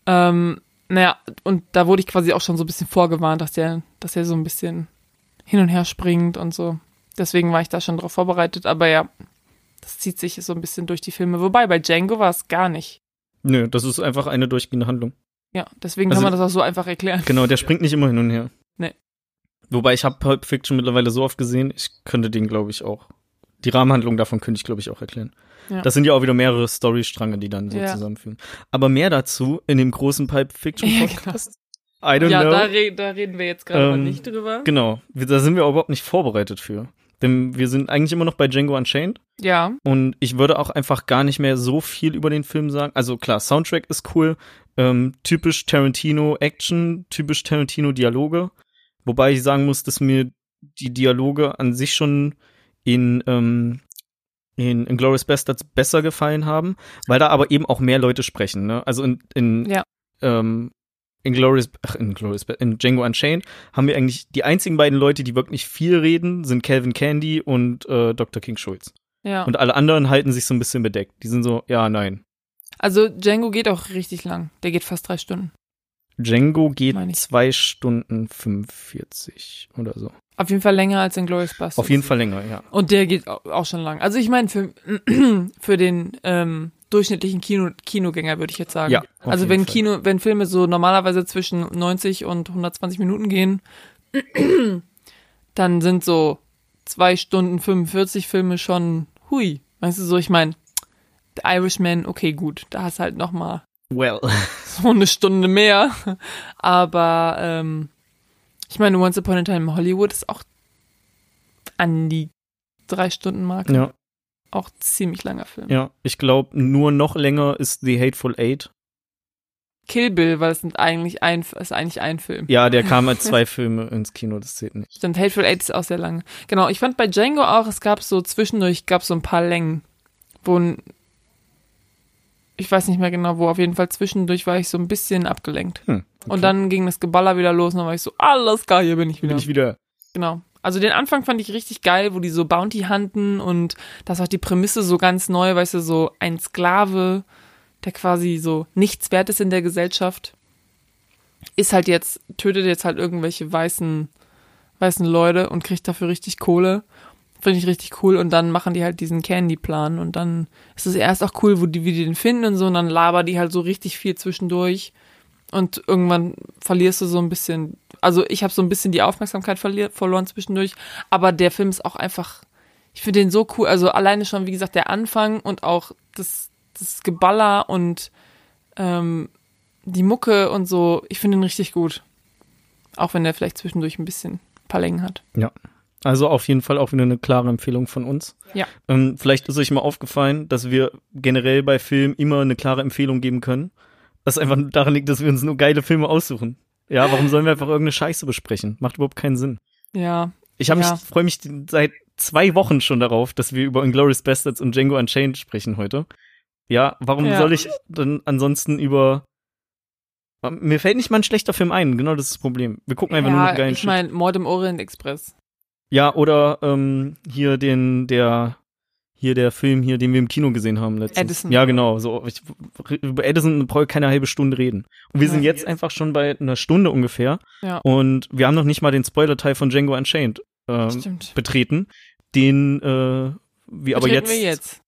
Ähm, naja, und da wurde ich quasi auch schon so ein bisschen vorgewarnt, dass der, dass er so ein bisschen hin und her springt und so. Deswegen war ich da schon drauf vorbereitet, aber ja, das zieht sich so ein bisschen durch die Filme. Wobei, bei Django war es gar nicht. Nö, das ist einfach eine durchgehende Handlung. Ja, deswegen Also- kann man das auch so einfach erklären. Genau, der springt nicht immer hin und her. Nee. Wobei ich habe Pulp Fiction mittlerweile so oft gesehen, ich könnte den, glaube ich, auch. Die Rahmenhandlung davon könnte ich, glaube ich, auch erklären. Ja. Das sind ja auch wieder mehrere Storystränge, die dann so Ja. zusammenführen. Aber mehr dazu in dem großen Pulp Fiction Ja, Podcast. I don't Ja, know. da, re da reden wir jetzt gerade mal Ähm, nicht drüber. Genau, wir- da sind wir überhaupt nicht vorbereitet für. Denn wir sind eigentlich immer noch bei Django Unchained. Ja, Und ich würde auch einfach gar nicht mehr so viel über den Film sagen. Also klar, Soundtrack ist cool. Ähm, typisch Tarantino Action, typisch Tarantino Dialoge. Wobei ich sagen muss, dass mir die Dialoge an sich schon in, ähm, in Inglourious Bastards besser gefallen haben, weil da aber eben auch mehr Leute sprechen. Ne? Also in, in Ja. ähm, Inglourious, ach, Inglourious, Ba- in Django Unchained haben wir eigentlich die einzigen beiden Leute, die wirklich viel reden, sind Calvin Candy und äh, Dr. King Schulz. ja. Und alle anderen halten sich so ein bisschen bedeckt. Die sind so, ja, nein. Also Django geht auch richtig lang. Der geht fast drei Stunden. Django geht zwei Stunden 45 oder so. Auf jeden Fall länger als in Glorious Bastards. Auf jeden Fall länger, ja. Und der geht au- auch schon lang. Also ich meine, für, für den ähm, durchschnittlichen Kino, Kinogänger würde ich jetzt sagen. Ja, also wenn Fall. Kino, wenn Filme so normalerweise zwischen 90 und 120 Minuten gehen, dann sind so zwei Stunden 45 Filme schon hui. Weißt du so, ich meine, Irishman, okay, gut, da hast halt noch mal Well. so eine Stunde mehr. Aber ähm, ich meine, Once Upon a Time in Hollywood ist auch an die drei Stunden Marke. Ja, Auch ziemlich langer Film. ja. Ich glaube, nur noch länger ist The Hateful Eight. Kill Bill, weil es sind eigentlich ein, ist eigentlich ein Film. Ja, der kam als zwei Filme ins Kino, das zählt nicht. Stimmt, Hateful Eight ist auch sehr lang. Genau, ich fand bei Django auch, es gab so zwischendurch, gab so ein paar Längen, wo ein, ich weiß nicht mehr genau wo, auf jeden Fall zwischendurch war ich so ein bisschen abgelenkt. Hm, Und dann ging das Geballer wieder los und dann war ich so, alles geil, hier bin ich wieder. bin ich wieder. Genau. Also den Anfang fand ich richtig geil, wo die so Bounty hunten und das auch die Prämisse so ganz neu, weißt du, so ein Sklave, der quasi so nichts wert ist in der Gesellschaft, ist halt jetzt, tötet jetzt halt irgendwelche weißen, weißen Leute und kriegt dafür richtig Kohle. Finde ich richtig cool und dann machen die halt diesen Candy-Plan und dann ist es erst auch cool, wo die, wie die den finden und so und dann labern die halt so richtig viel zwischendurch und irgendwann verlierst du so ein bisschen, also ich habe so ein bisschen die Aufmerksamkeit verloren zwischendurch, aber der Film ist auch einfach, ich finde den so cool, also alleine schon, wie gesagt, der Anfang und auch das, das Geballer und ähm, die Mucke und so, ich finde den richtig gut. Auch wenn der vielleicht zwischendurch ein bisschen ein paar Längen hat. Also auf jeden Fall auch wieder eine klare Empfehlung von uns. Ja. Ähm, vielleicht ist euch mal aufgefallen, dass wir generell bei Filmen immer eine klare Empfehlung geben können. Das einfach daran liegt, dass wir uns nur geile Filme aussuchen. Ja, warum sollen wir einfach irgendeine Scheiße besprechen? Macht überhaupt keinen Sinn. Ja, Ich habe Ja. mich, freue mich seit zwei Wochen schon darauf, dass wir über Inglourious Bastards und Django Unchained sprechen heute. Ja, warum Ja. soll ich dann ansonsten über mir fällt nicht mal ein schlechter Film ein, genau das ist das Problem. Wir gucken einfach nur noch ja geilen ich meine, Mord im Orient Express. Ja, oder ähm, hier den, der, hier der Film hier, den wir im Kino gesehen haben letztens. Edison. Ja, genau. So, ich, über Edison brauche ich keine halbe Stunde reden. Und wir Ja. sind jetzt einfach schon bei einer Stunde ungefähr. Ja. Und wir haben noch nicht mal den Spoiler-Teil von Django Unchained Stimmt. betreten, den äh, wir aber Betreten jetzt, wir jetzt.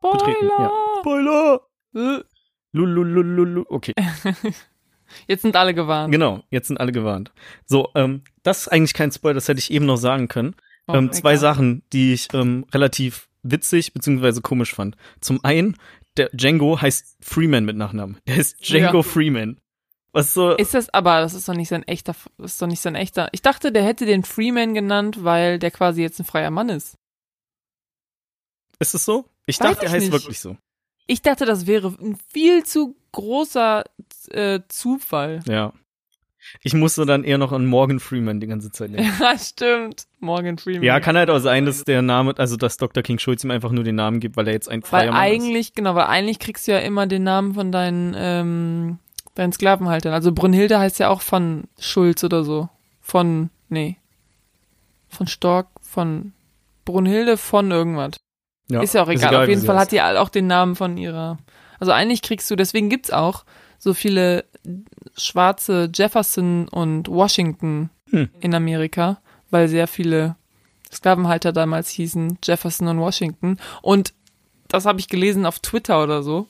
betreten, ja. Spoiler! Spoiler! Äh, Lululululu. Okay, Jetzt sind alle gewarnt. genau. Jetzt sind alle gewarnt. So, ähm, das ist eigentlich kein Spoiler, das hätte ich eben noch sagen können. Oh, ähm, zwei egal. Sachen, die ich ähm, relativ witzig beziehungsweise komisch fand. Zum einen, der Django heißt Freeman mit Nachnamen. Der heißt Django Ja. Freeman. Was so. Ist das, aber das ist doch nicht sein echter, ist doch nicht sein echter. Ich dachte, der hätte den Freeman genannt, weil der quasi jetzt ein freier Mann ist. Ist es so? Ich Weiß dachte, ich er heißt nicht. wirklich so. Ich dachte, das wäre ein viel zu großer äh, Zufall. Ja. Ich musste dann eher noch an Morgan Freeman die ganze Zeit denken. Ja, stimmt. Morgan Freeman. Ja, kann halt auch sein, dass der Name, also dass Dr. King Schulz ihm einfach nur den Namen gibt, weil er jetzt ein Weil freier Mann eigentlich, genau, weil eigentlich kriegst du ja immer den Namen von deinen, ähm, deinen Sklavenhaltern. Also Brunhilde heißt ja auch von Schulz oder so. Von, nee. Von Stork, von Brunhilde von irgendwas. ist. Ja, ist ja auch egal. Auf wie jeden Fall hat die auch den Namen von ihrer. Also eigentlich kriegst du, deswegen gibt's auch so viele schwarze Jefferson und Washington Hm. in Amerika, weil sehr viele Sklavenhalter damals hießen Jefferson und Washington. Und das habe ich gelesen auf Twitter oder so.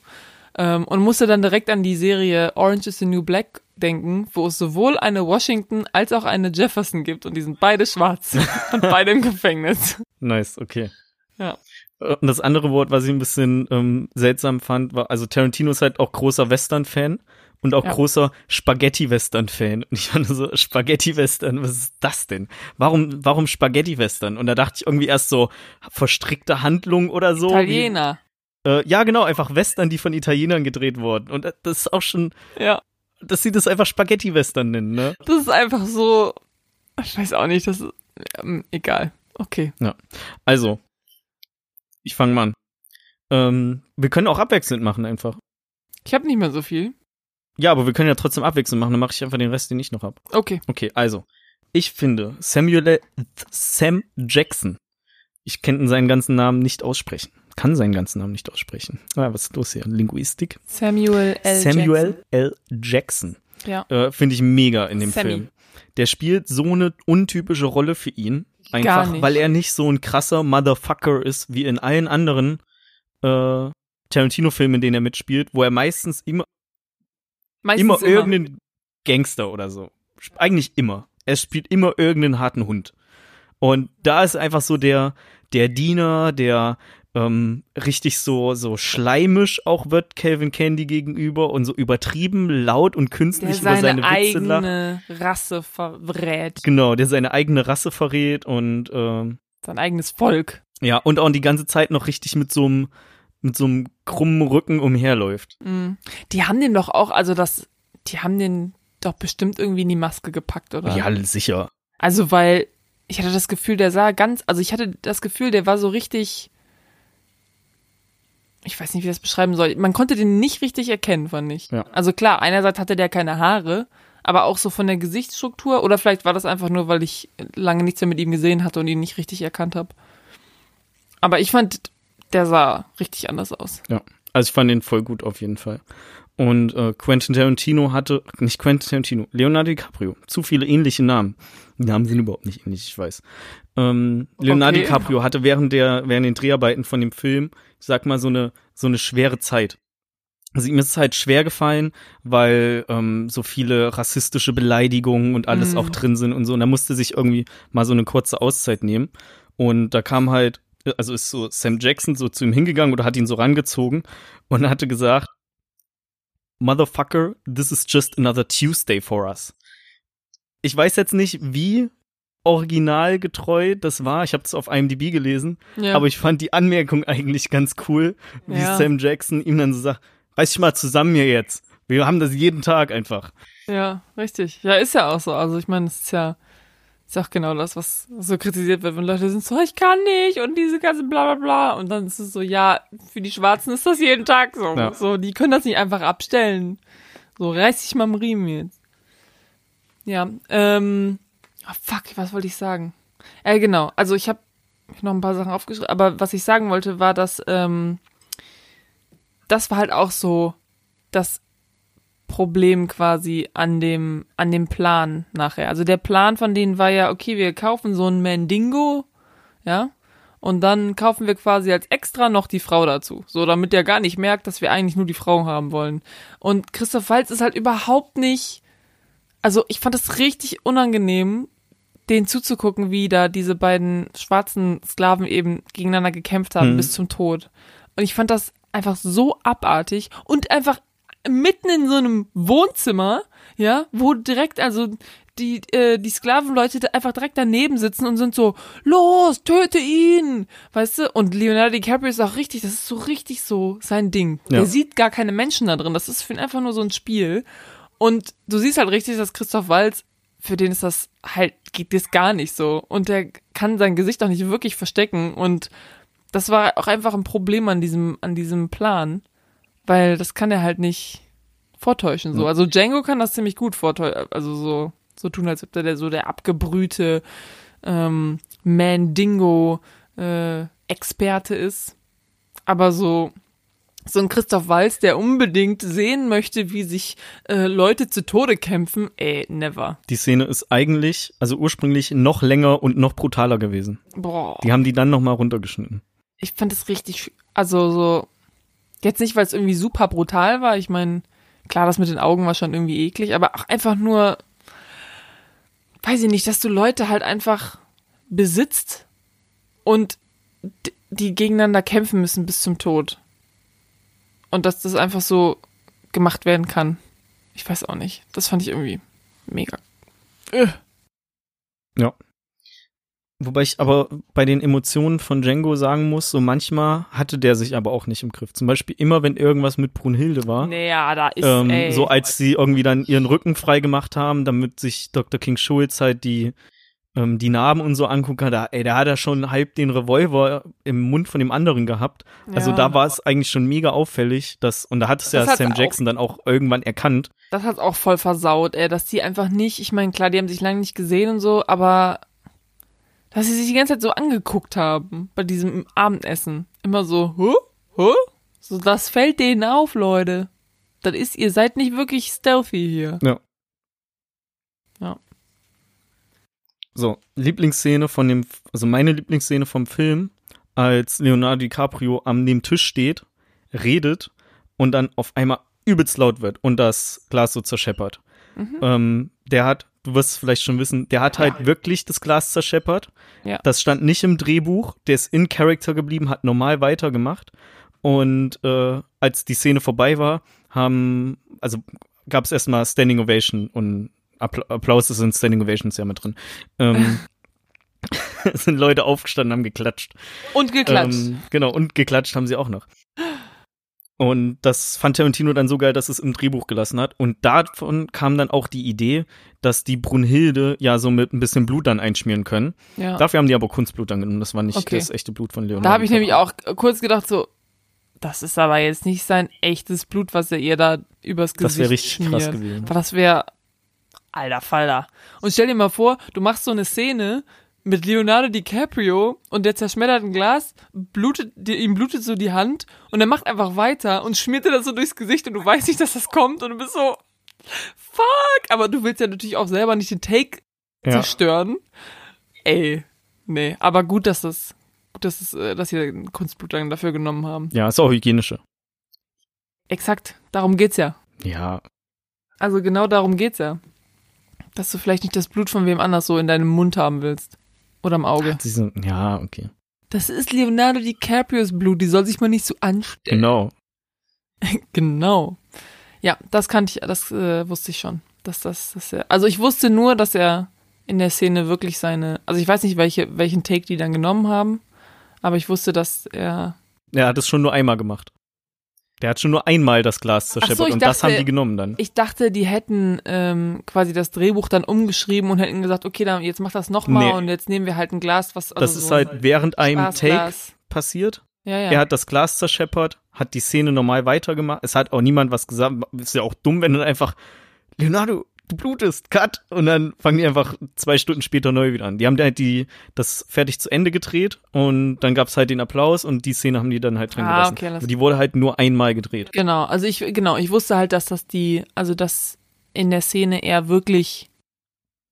Ähm, und musste dann direkt an die Serie Orange is the New Black denken, wo es sowohl eine Washington als auch eine Jefferson gibt und die sind beide schwarz und beide im Gefängnis. Nice, okay. Ja. Äh, Und das andere Wort, was ich ein bisschen ähm, seltsam fand, war, also Tarantino ist halt auch großer Western-Fan und auch Ja. großer Spaghetti-Western-Fan. Und ich fand so, Spaghetti-Western, was ist das denn? Warum, warum Spaghetti-Western? Und da dachte ich irgendwie erst so, verstrickte Handlung oder so. Italiener. Wie, äh, ja, genau, einfach Western, die von Italienern gedreht wurden. Und das ist auch schon, Ja. dass sie das einfach Spaghetti-Western nennen, ne? Das ist einfach so. Ich weiß auch nicht, das ist. Ähm, egal. Okay. Also, ich fange mal an. Ähm, wir können auch abwechselnd machen einfach. Ich habe nicht mehr so viel. Ja, aber wir können ja trotzdem abwechselnd machen, dann mache ich einfach den Rest, den ich noch hab. Okay. Okay, also, ich finde Samuel L- Sam Jackson. Ich kann seinen ganzen Namen nicht aussprechen. Kann seinen ganzen Namen nicht aussprechen. Ah, was ist los hier? Linguistik. Samuel L. Samuel L. Jackson. Ja. Äh, finde ich mega in dem Sammy. Film. Der spielt so eine untypische Rolle für ihn. Einfach, weil er nicht so ein krasser Motherfucker ist wie in allen anderen äh, Tarantino-Filmen, in denen er mitspielt, wo er meistens immer Meistens immer irgendeinen Gangster oder so. Eigentlich immer. Er spielt immer irgendeinen harten Hund. Und da ist einfach so der, der Diener, der ähm, richtig so, so schleimisch auch wird Calvin Candy gegenüber und so übertrieben laut und der künstlich über seine seine Witze lacht. eigene Rasse verrät. Genau, der seine eigene Rasse verrät und ähm, Sein eigenes Volk. ja, und auch die ganze Zeit noch richtig mit so einem mit so einem krummen Rücken umherläuft. Mhm. Die haben den doch auch, also das, die haben den doch bestimmt irgendwie in die Maske gepackt, oder? Ja, sicher. Also, weil ich hatte das Gefühl, der sah ganz, also ich hatte das Gefühl, der war so richtig, ich weiß nicht, wie ich das beschreiben soll. Man konnte den nicht richtig erkennen, fand ich. Ja. Also klar, einerseits hatte der keine Haare, aber auch so von der Gesichtsstruktur oder vielleicht war das einfach nur, weil ich lange nichts mehr mit ihm gesehen hatte und ihn nicht richtig erkannt habe. Aber ich fand, der sah richtig anders aus. Ja, also ich fand den voll gut auf jeden Fall. Und äh, Quentin Tarantino hatte, nicht Quentin Tarantino, Leonardo DiCaprio, zu viele ähnliche Namen. Die Namen sind überhaupt nicht ähnlich, ich weiß. Ähm, Leonardo Okay. DiCaprio hatte während der, während den Dreharbeiten von dem Film, ich sag mal, so eine, so eine schwere Zeit. Also ihm ist es halt schwer gefallen, weil ähm, so viele rassistische Beleidigungen und alles Mhm. auch drin sind und so. Und er musste sich irgendwie mal so eine kurze Auszeit nehmen. Und da kam halt, also ist so Sam Jackson so zu ihm hingegangen oder hat ihn so rangezogen und hatte gesagt, Motherfucker, this is just another Tuesday for us. Ich weiß jetzt nicht, wie originalgetreu das war. Ich habe das auf IMDb gelesen, Ja. aber ich fand die Anmerkung eigentlich ganz cool, wie Ja. Sam Jackson ihm dann so sagt, reiß dich mal zusammen hier jetzt. Wir haben das jeden Tag einfach. Ja, richtig. Ja, ist ja auch so. Also ich meine, es ist ja, ist auch genau das, was so kritisiert wird, wenn Leute sind so, ich kann nicht und diese ganze bla bla bla. Und dann ist es so, ja, für die Schwarzen ist das jeden Tag so. Ja. So, die können das nicht einfach abstellen. So, reiß dich mal am Riemen jetzt. Ja, ähm, oh fuck, was wollte ich sagen? Äh, genau, also ich habe noch ein paar Sachen aufgeschrieben, aber was ich sagen wollte, war, dass, ähm, das war halt auch so das Problem quasi an dem, an dem Plan nachher. Also der Plan von denen war ja, okay, wir kaufen so ein Mandingo, ja, und dann kaufen wir quasi als extra noch die Frau dazu. So, damit der gar nicht merkt, dass wir eigentlich nur die Frau haben wollen. Und Christoph Waltz ist halt überhaupt nicht, also ich fand es richtig unangenehm, denen zuzugucken, wie da diese beiden schwarzen Sklaven eben gegeneinander gekämpft haben Mhm. bis zum Tod. Und ich fand das einfach so abartig und einfach mitten in so einem Wohnzimmer, ja, wo direkt also die äh, die Sklavenleute einfach direkt daneben sitzen und sind so los, töte ihn, weißt du? Und Leonardo DiCaprio ist auch richtig, das ist so richtig so sein Ding. Ja. Der sieht gar keine Menschen da drin, das ist für ihn einfach nur so ein Spiel. Und du siehst halt richtig, dass Christoph Waltz für den ist das halt geht das gar nicht so und der kann sein Gesicht auch nicht wirklich verstecken und das war auch einfach ein Problem an diesem an diesem Plan, weil das kann er halt nicht vortäuschen so. Also Django kann das ziemlich gut vortäuschen, also so so tun, als ob der, der so der abgebrühte ähm, Mandingo äh, Experte ist, aber so so ein Christoph Walz, der unbedingt sehen möchte, wie sich äh, Leute zu Tode kämpfen, ey, never. Die Szene ist eigentlich, also ursprünglich noch länger und noch brutaler gewesen. Boah. Die haben die dann nochmal runtergeschnitten. ich fand es richtig, also so, jetzt nicht, weil es irgendwie super brutal war. Ich meine, klar, das mit den Augen war schon irgendwie eklig, aber auch einfach nur, weiß ich nicht, dass du Leute halt einfach besitzt und die gegeneinander kämpfen müssen bis zum Tod. Und dass das einfach so gemacht werden kann. Ich weiß auch nicht. Das fand ich irgendwie mega. Äh. Wobei ich aber bei den Emotionen von Django sagen muss, so manchmal hatte der sich aber auch nicht im Griff. Zum Beispiel immer, wenn irgendwas mit Brunhilde war. Naja, da ist, ähm, ey. so als sie irgendwie dann ihren Rücken frei gemacht haben, damit sich Dr. King Schulz halt die ähm, die Narben und so angucken kann, da, ey, da hat er schon halb den Revolver im Mund von dem anderen gehabt. Also Ja. da war es eigentlich schon mega auffällig, dass, und da hat es ja Das Sam auch- Jackson dann auch irgendwann erkannt. Das hat's auch voll versaut, ey, dass die einfach nicht, ich meine, klar, die haben sich lange nicht gesehen und so, aber dass sie sich die ganze Zeit so angeguckt haben bei diesem Abendessen. Immer so, hä? Hä? So, das fällt denen auf, Leute. Das ist, ihr seid nicht wirklich stealthy hier. Ja. Ja. So, Lieblingsszene von dem, also meine Lieblingsszene vom Film, als Leonardo DiCaprio an dem Tisch steht, redet und dann auf einmal übelst laut wird und das Glas so zerscheppert. Mhm. Ähm, der hat, du wirst es vielleicht schon wissen, der hat halt wirklich das Glas zerscheppert. Ja. Das stand nicht im Drehbuch, der ist in Character geblieben, hat normal weitergemacht. Und äh, als die Szene vorbei war, haben, also gab es erstmal Standing Ovation und Appla Applaus ist in Standing Ovations ja mit drin. Ähm, es sind Leute aufgestanden, haben geklatscht. Und geklatscht. Ähm, genau, und geklatscht haben sie auch noch. Und das fand Tarantino dann so geil, dass es im Drehbuch gelassen hat. Und davon kam dann auch die Idee, dass die Brunhilde ja so mit ein bisschen Blut dann einschmieren können. ja. Dafür haben die aber Kunstblut dann genommen. Das war nicht Okay. das echte Blut von Leonardo. Da habe ich nämlich auch kurz gedacht, so, das ist aber jetzt nicht sein echtes Blut, was er ihr da übers Gesicht Das wäre richtig schmiert. krass gewesen. Aber das wäre, alter Falter. Und stell dir mal vor, du machst so eine Szene mit Leonardo DiCaprio und der zerschmettert ein Glas, blutet, die- ihm blutet so die Hand und er macht einfach weiter und schmiert dir das so durchs Gesicht und du weißt nicht, dass das kommt und du bist so, fuck, aber du willst ja natürlich auch selber nicht den Take Ja. zerstören. Ey, nee, aber gut, dass das, gut, dass es, äh, dass sie Kunstblut dann dafür genommen haben. ja, ist auch hygienischer. Exakt, darum geht's ja. Ja, Also genau darum geht's ja. Dass du vielleicht nicht das Blut von wem anders so in deinem Mund haben willst. Oder im Auge. sind, ja, okay. Das ist Leonardo DiCaprios Blut, die soll sich mal nicht so anstellen. Genau. Genau. Ja, das kannte ich, das äh, wusste ich schon. Dass das, dass er, also ich wusste nur, dass er in der Szene wirklich seine, also ich weiß nicht, welche, welchen Take die dann genommen haben, aber ich wusste, dass er, Er hat es schon nur einmal gemacht. Der hat schon nur einmal das Glas zerscheppert ich und das dachte- haben die genommen dann. ich dachte, die hätten ähm, quasi das Drehbuch dann umgeschrieben und hätten gesagt, okay, dann jetzt mach das nochmal Nee. und jetzt nehmen wir halt ein Glas, was also Das so ist halt während einem Take passiert. Ja, ja. Er hat das Glas zerscheppert, hat die Szene normal weitergemacht. Es hat auch niemand was gesagt. Ist ja auch dumm, wenn dann einfach, Leonardo, du blutest, cut. Und dann fangen die einfach zwei Stunden später neu wieder an. Die haben halt die, das fertig zu Ende gedreht und dann gab's halt den Applaus und die Szene haben die dann halt drin Ah, gelassen. okay, die wurde halt nur einmal gedreht. Genau, also ich, genau, ich wusste halt, dass das die, also dass in der Szene er wirklich,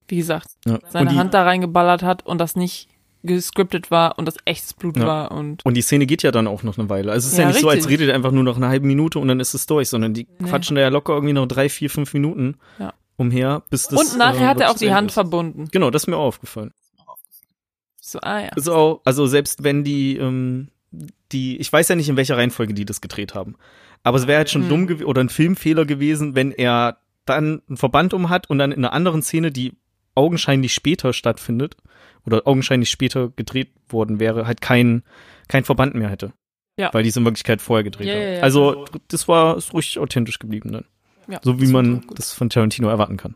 wie gesagt, Ja. seine die, Hand da reingeballert hat und das nicht gescriptet war und das echtes Blut Ja. war und und die Szene geht ja dann auch noch eine Weile. Also es ist ja, Ja, nicht so, als richtig. redet er einfach nur noch eine halbe Minute und dann ist es durch, sondern die Nee. quatschen da ja locker irgendwie noch drei, vier, fünf Minuten Ja. Umher, bis das und nachher äh, hat er auch die Hand ist. verbunden. Genau, das ist mir auch aufgefallen. So, ah ja. Ist auch, also selbst wenn die, ähm, die, ich weiß ja nicht, in welcher Reihenfolge die das gedreht haben. Aber es wäre halt schon Hm. dumm gewesen oder ein Filmfehler gewesen, wenn er dann einen Verband um hat und dann in einer anderen Szene, die augenscheinlich später stattfindet oder augenscheinlich später gedreht worden wäre, halt kein, kein Verband mehr hätte. Ja. Weil die es in Wirklichkeit vorher gedreht Ja, haben. ja, ja. also, das war ist ruhig authentisch geblieben dann. Ja, So wie man das von Tarantino erwarten kann.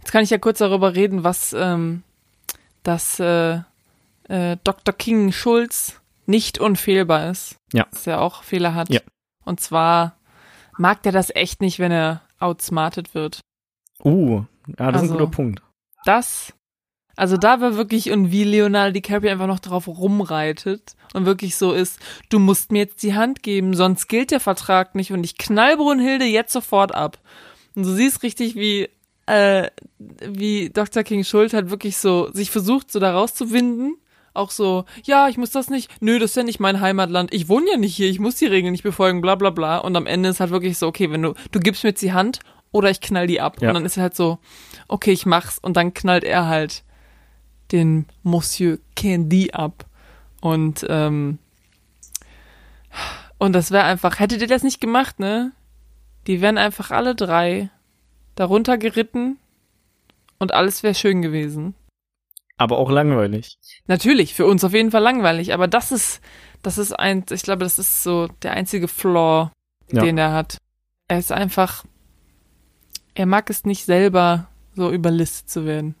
Jetzt kann ich ja kurz darüber reden, was ähm, das äh, äh, Dr. King Schulz nicht unfehlbar ist. Ja. Dass er auch Fehler hat. Ja. Und zwar mag der das echt nicht, wenn er outsmartet wird. Uh, ja, das ist Also- ein guter Punkt. Das, also da war wirklich, und wie Leonardo DiCaprio einfach noch drauf rumreitet und wirklich so ist, du musst mir jetzt die Hand geben, sonst gilt der Vertrag nicht und ich knall Brunhilde jetzt sofort ab. Und du siehst richtig, wie, äh, wie Dr. King Schuld halt wirklich so sich versucht, so da rauszuwinden. Auch so, ja, ich muss das nicht, nö, das ist ja nicht mein Heimatland, ich wohne ja nicht hier, ich muss die Regeln nicht befolgen, bla bla bla. Und am Ende ist halt wirklich so, okay, wenn du, du gibst mir jetzt die Hand oder ich knall die ab. Ja. Und dann ist er halt so, okay, ich mach's. Und dann knallt er halt den Monsieur Candy ab. Und, ähm, und das wäre einfach, hättet ihr das nicht gemacht, ne? Die wären einfach alle drei darunter geritten und alles wäre schön gewesen. Aber auch langweilig. Natürlich, für uns auf jeden Fall langweilig, aber das ist, das ist ein, ich glaube, das ist so der einzige Flaw, Ja. den er hat. Er ist einfach, er mag es nicht selber so überlistet zu werden.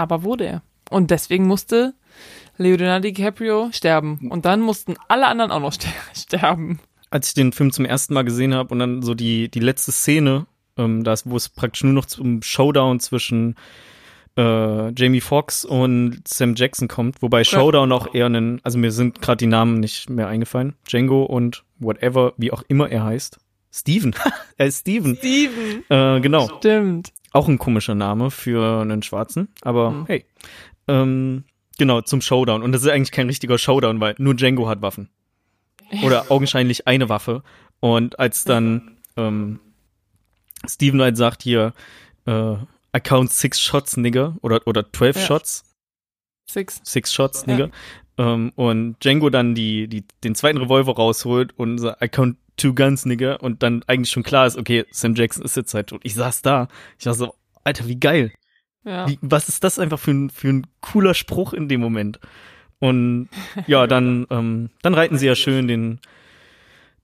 Aber wurde er. Und deswegen musste Leonardo DiCaprio sterben. Und dann mussten alle anderen auch noch ster sterben. Als ich den Film zum ersten Mal gesehen habe und dann so die, die letzte Szene, ähm, das, wo es praktisch nur noch zum Showdown zwischen äh, Jamie Foxx und Sam Jackson kommt, wobei Showdown auch eher einen, also mir sind gerade die Namen nicht mehr eingefallen. Django und whatever, wie auch immer er heißt. Steven. er ist Steven. Steven. Äh, genau. Stimmt. Auch ein komischer Name für einen Schwarzen, aber Mhm. hey. Ähm, genau, zum Showdown. Und das ist eigentlich kein richtiger Showdown, weil nur Django hat Waffen. Oder augenscheinlich eine Waffe. Und als dann ähm, Steven halt sagt hier, äh, I count six shots, nigger, oder, oder 12 Ja. Shots, Six. six shots, Ja. nigger. Ähm, und Django dann die, die, den zweiten Revolver rausholt und sagt, I count two guns, nigger. Und dann eigentlich schon klar ist, okay, Sam Jackson ist jetzt halt tot. Ich saß da. Ich war so, Alter, wie geil. Ja. Wie, was ist das einfach für ein, für ein cooler Spruch in dem Moment? Und ja, dann, ähm, dann reiten sie ja schön den,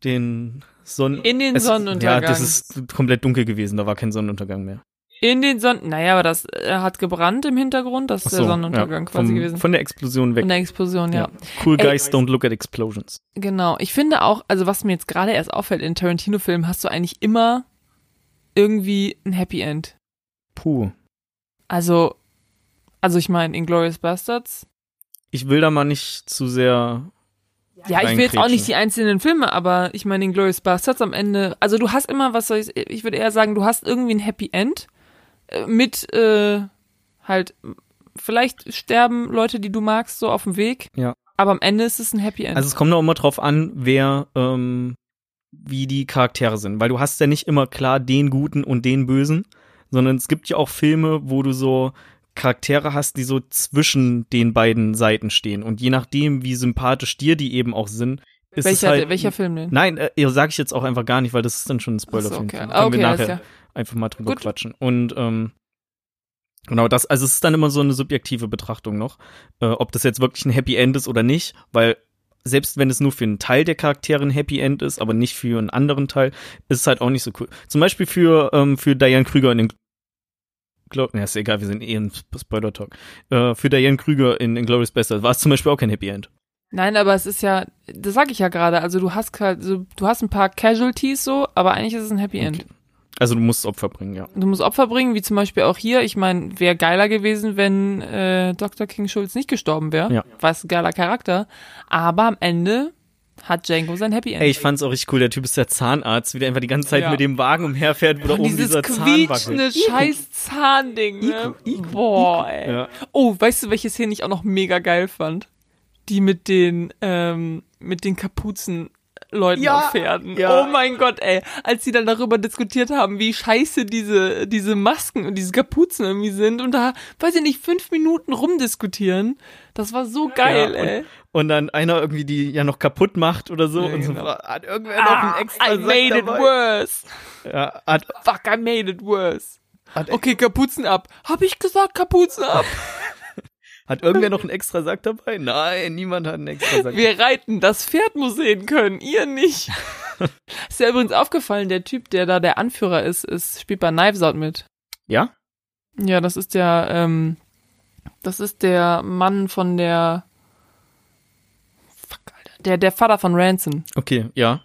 den Sonnen... In den es- Sonnenuntergang. Ja, das ist komplett dunkel gewesen, da war kein Sonnenuntergang mehr. In den Sonnen. Naja, aber das er hat gebrannt im Hintergrund. Das ist Ach der so, Sonnenuntergang ja, quasi vom, gewesen. Von der Explosion weg. Von der Explosion, ja. Cool Ey. guys don't look at explosions. Genau. Ich finde auch, also was mir jetzt gerade erst auffällt, in Tarantino-Filmen hast du eigentlich immer irgendwie ein Happy End. Puh. Also, also ich meine, Inglourious Bastards. Ich will da mal nicht zu sehr. Ja, ich will jetzt auch nicht die einzelnen Filme, aber ich meine, Inglourious Bastards am Ende, also du hast immer, was soll ich, ich würde eher sagen, du hast irgendwie ein Happy End äh, mit äh, halt, vielleicht sterben Leute, die du magst, so auf dem Weg. Ja. Aber am Ende ist es ein Happy End. Also es kommt auch immer drauf an, wer, ähm, wie die Charaktere sind. Weil du hast ja nicht immer klar den Guten und den Bösen, sondern es gibt ja auch Filme, wo du so Charaktere hast, die so zwischen den beiden Seiten stehen. Und je nachdem, wie sympathisch dir die eben auch sind, welcher, halt. welcher Film denn? Nein, äh, sag ich jetzt auch einfach gar nicht, weil das ist dann schon ein Spoiler so, okay. Film. Ah, Können wir okay, alles nachher klar. einfach mal drüber Gut. quatschen. Und ähm, genau das, also es ist dann immer so eine subjektive Betrachtung noch, äh, ob das jetzt wirklich ein Happy End ist oder nicht, weil selbst wenn es nur für einen Teil der Charaktere ein Happy End ist, aber nicht für einen anderen Teil, ist es halt auch nicht so cool. Zum Beispiel für, ähm, für Diane Krüger in den Glaub, ja, ist egal, wir sind eh im Spoiler-Talk. Äh, für Diane Krüger in Inglourious Bastards war es zum Beispiel auch kein Happy End. Nein, aber es ist ja, das sag ich ja gerade, also du hast halt, so, du hast ein paar Casualties so, aber eigentlich ist es ein Happy End. Also du musst Opfer bringen, ja. Du musst Opfer bringen, wie zum Beispiel auch hier. Ich meine, wäre geiler gewesen, wenn äh, Dr. King Schulz nicht gestorben wäre. Ja. Was ein geiler Charakter. Aber am Ende hat Django sein Happy End. Ey, ich fand's auch richtig cool. Der Typ ist der Zahnarzt, wie der einfach die ganze Zeit Ja. mit dem Wagen umherfährt, wo da oben dieses dieser Zahn quietschende wackelt. scheiß Zahnding, ne? Iku, Iku, Boah, ey. Ja. Oh, weißt du, welche Szene ich auch noch mega geil fand? Die mit den, ähm, mit den Kapuzen Leuten Ja, auf Pferden. ja. Oh mein Gott, ey. Als sie dann darüber diskutiert haben, wie scheiße diese, diese Masken und diese Kapuzen irgendwie sind und da, weiß ich nicht, fünf Minuten rumdiskutieren. Das war so geil, Ja, und- ey. Und dann einer irgendwie die ja noch kaputt macht oder so Ja, und so genau. fra- hat irgendwer noch Ah, einen extra I Sack made it dabei. worse. Ja, hat, Fuck, I made it worse. hat, Okay, Kapuzen ab. Hab ich gesagt, Kapuzen ab? hat irgendwer noch einen extra Sack dabei? Nein, niemand hat einen extra Sack. Wir reiten, das Pferd muss sehen können, ihr nicht. ist ja übrigens aufgefallen, der Typ, der da der Anführer ist, ist spielt bei Knives Out mit. Ja? Ja, das ist der, ähm, das ist der Mann von der, fuck, Alter, der, der Vater von Ransom. Okay, ja.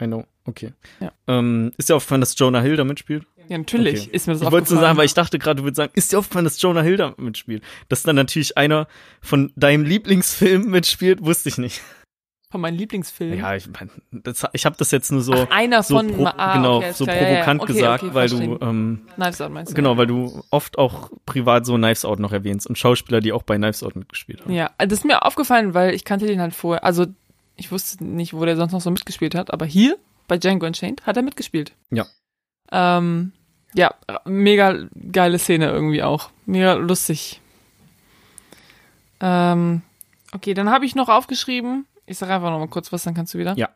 I know. Okay. Ja. Ähm, ist dir aufgefallen, dass Jonah Hill da mitspielt? Ja, natürlich Okay. ist mir das Ich wollte aufgefallen. sagen, weil ich dachte gerade, du würdest sagen, ist dir aufgefallen, dass Jonah Hill da mitspielt? Dass dann natürlich einer von deinem Lieblingsfilm mitspielt, wusste ich nicht. von meinem Lieblingsfilm. Ja, ich mein, das, ich habe das jetzt nur so, Ach, einer so, von, pro, ah, genau, okay, so klar, ja, ja. provokant Okay, gesagt, okay, weil du, verstehen. ähm, Knives Out meinst du? genau, weil du oft auch privat so Knives Out noch erwähnst und Schauspieler, die auch bei Knives Out mitgespielt haben. Ja, das ist mir aufgefallen, weil ich kannte den halt vorher. Also ich wusste nicht, wo der sonst noch so mitgespielt hat, aber hier bei Django Unchained hat er mitgespielt. Ja. Ähm, ja, mega geile Szene irgendwie auch. Mega lustig. Ähm, okay, dann habe ich noch aufgeschrieben. Ich sage einfach noch mal kurz was, dann kannst du wieder. Ja.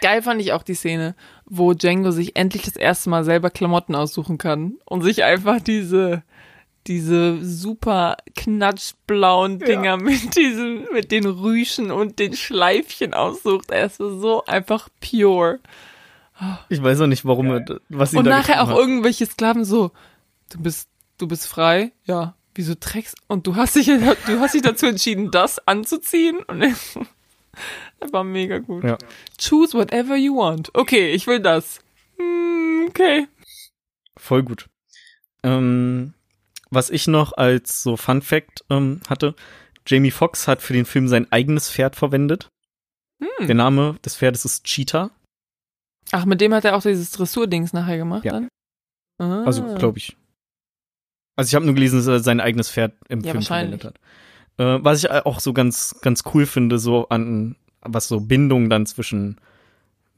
Geil fand ich auch die Szene, wo Django sich endlich das erste Mal selber Klamotten aussuchen kann und sich einfach diese diese super knatschblauen Dinger mit diesen, mit den Rüschen und den Schleifchen aussucht. Er ist so einfach pure. Ich weiß auch nicht, warum er, was ihn Und da nachher auch hat. irgendwelche Sklaven so, du bist, du bist frei, ja. Wieso trägst, und du hast dich, du hast dich dazu entschieden, das anzuziehen? Und er- das war mega gut. Ja. Choose whatever you want. Okay, ich will das. Hm, okay. Voll gut. Ähm, was ich noch als so Fun Fact ähm, hatte, Jamie Foxx hat für den Film sein eigenes Pferd verwendet. Hm. Der Name des Pferdes ist Cheetah. Ach, mit dem hat er auch dieses Dressurdings nachher gemacht Ja. dann? Ah. Also, glaube ich. Also ich habe nur gelesen, dass er sein eigenes Pferd im Ja, Film verwendet hat. Äh, was ich auch so ganz, ganz cool finde, so an, was so Bindung dann zwischen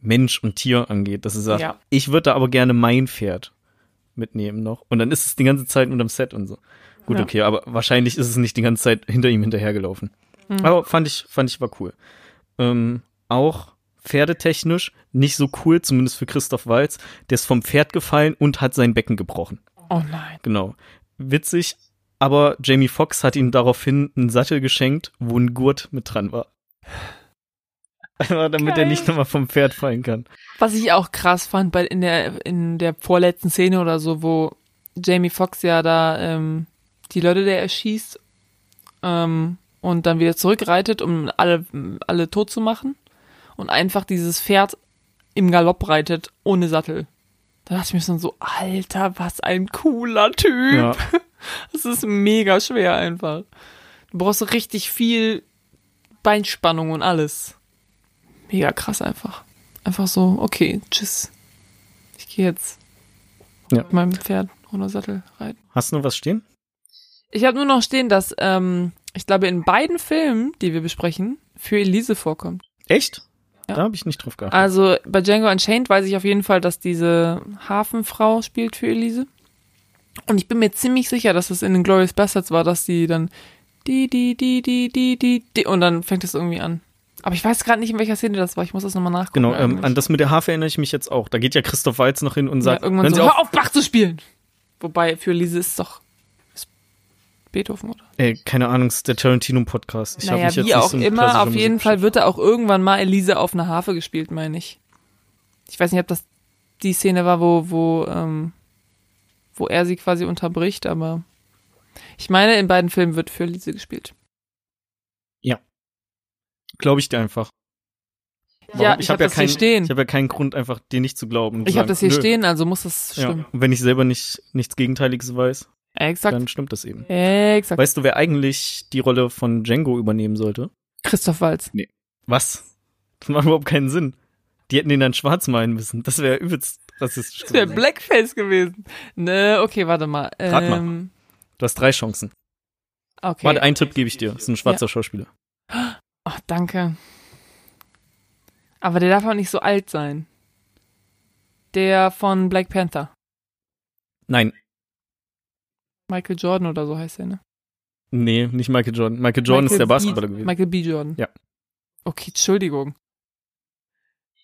Mensch und Tier angeht, dass er sagt, Ja. ich würde da aber gerne mein Pferd mitnehmen noch. Und dann ist es die ganze Zeit am Set und so. Gut, Ja. okay, aber wahrscheinlich ist es nicht die ganze Zeit hinter ihm hinterhergelaufen. Mhm. Aber fand ich, fand ich war cool. Ähm, auch pferdetechnisch nicht so cool, zumindest für Christoph Walz. Der ist vom Pferd gefallen und hat sein Becken gebrochen. Oh nein. Genau. Witzig, aber Jamie Foxx hat ihm daraufhin einen Sattel geschenkt, wo ein Gurt mit dran war. Einfach damit Geil. er nicht nochmal vom Pferd fallen kann. Was ich auch krass fand bei in der in der vorletzten Szene oder so, wo Jamie Foxx ja da ähm, die Leute der erschießt ähm, und dann wieder zurückreitet, um alle alle tot zu machen und einfach dieses Pferd im Galopp reitet ohne Sattel. Da dachte ich mir schon so, Alter, was ein cooler Typ. Ja, Das ist mega schwer einfach. Du brauchst so richtig viel Beinspannung und alles. Mega krass einfach. Einfach so, okay, tschüss. Ich gehe jetzt Ja. mit meinem Pferd ohne Sattel reiten. Hast du noch was stehen? Ich habe nur noch stehen, dass ähm, ich glaube in beiden Filmen, die wir besprechen, für Elise vorkommt. Echt? Ja. Da habe ich nicht drauf geachtet. Also bei Django Unchained weiß ich auf jeden Fall, dass diese Hafenfrau spielt für Elise. Und ich bin mir ziemlich sicher, dass es in den Glorious Bastards war, dass die dann die, die, die, die, die, die, die und dann fängt es irgendwie an. Aber ich weiß gerade nicht, in welcher Szene das war. Ich muss das nochmal nachgucken. Genau, ähm, an das mit der Harfe erinnere ich mich jetzt auch. Da geht ja Christoph Walz noch hin und ja, sagt, irgendwann hören so, Sie auf, hör auf, Bach zu spielen. Wobei, für Elise ist doch ist Beethoven, oder? ey, keine Ahnung, es ist der Tarantino-Podcast. Ich hab naja, mich jetzt wie auch so immer, auf jeden Musik Fall wird da auch irgendwann mal Elise auf einer Harfe gespielt, meine ich. Ich weiß nicht, ob das die Szene war, wo, wo, ähm, wo er sie quasi unterbricht, aber ich meine, in beiden Filmen wird für Elise gespielt. Glaube ich dir einfach. Ja, Warum? ich, habe ja das hier keinen, stehen. Ich habe ja keinen Grund, einfach dir nicht zu glauben. Ich habe das hier nö. stehen, also muss das Ja. stimmen. Und wenn ich selber nicht nichts Gegenteiliges weiß, Exakt. dann stimmt das eben. Exakt. Weißt du, wer eigentlich die Rolle von Django übernehmen sollte? Christoph Walz. Was? Das macht überhaupt keinen Sinn. Die hätten den dann schwarz malen müssen. Das wäre übelst rassistisch. Das wäre gewesen. Blackface gewesen. Ne, okay, warte mal. Rat mal. Ähm, Du hast drei Chancen. Okay. Warte, einen Tipp gebe ich dir. Das ist ein schwarzer Schauspieler. Ach, danke. Aber der darf auch nicht so alt sein. Der von Black Panther. Nein, Michael Jordan oder so heißt der, ne? nee, nicht Michael Jordan. Michael Jordan ist Michael der B. Basketballer gewesen. Michael B. Jordan. Ja. Okay, Entschuldigung.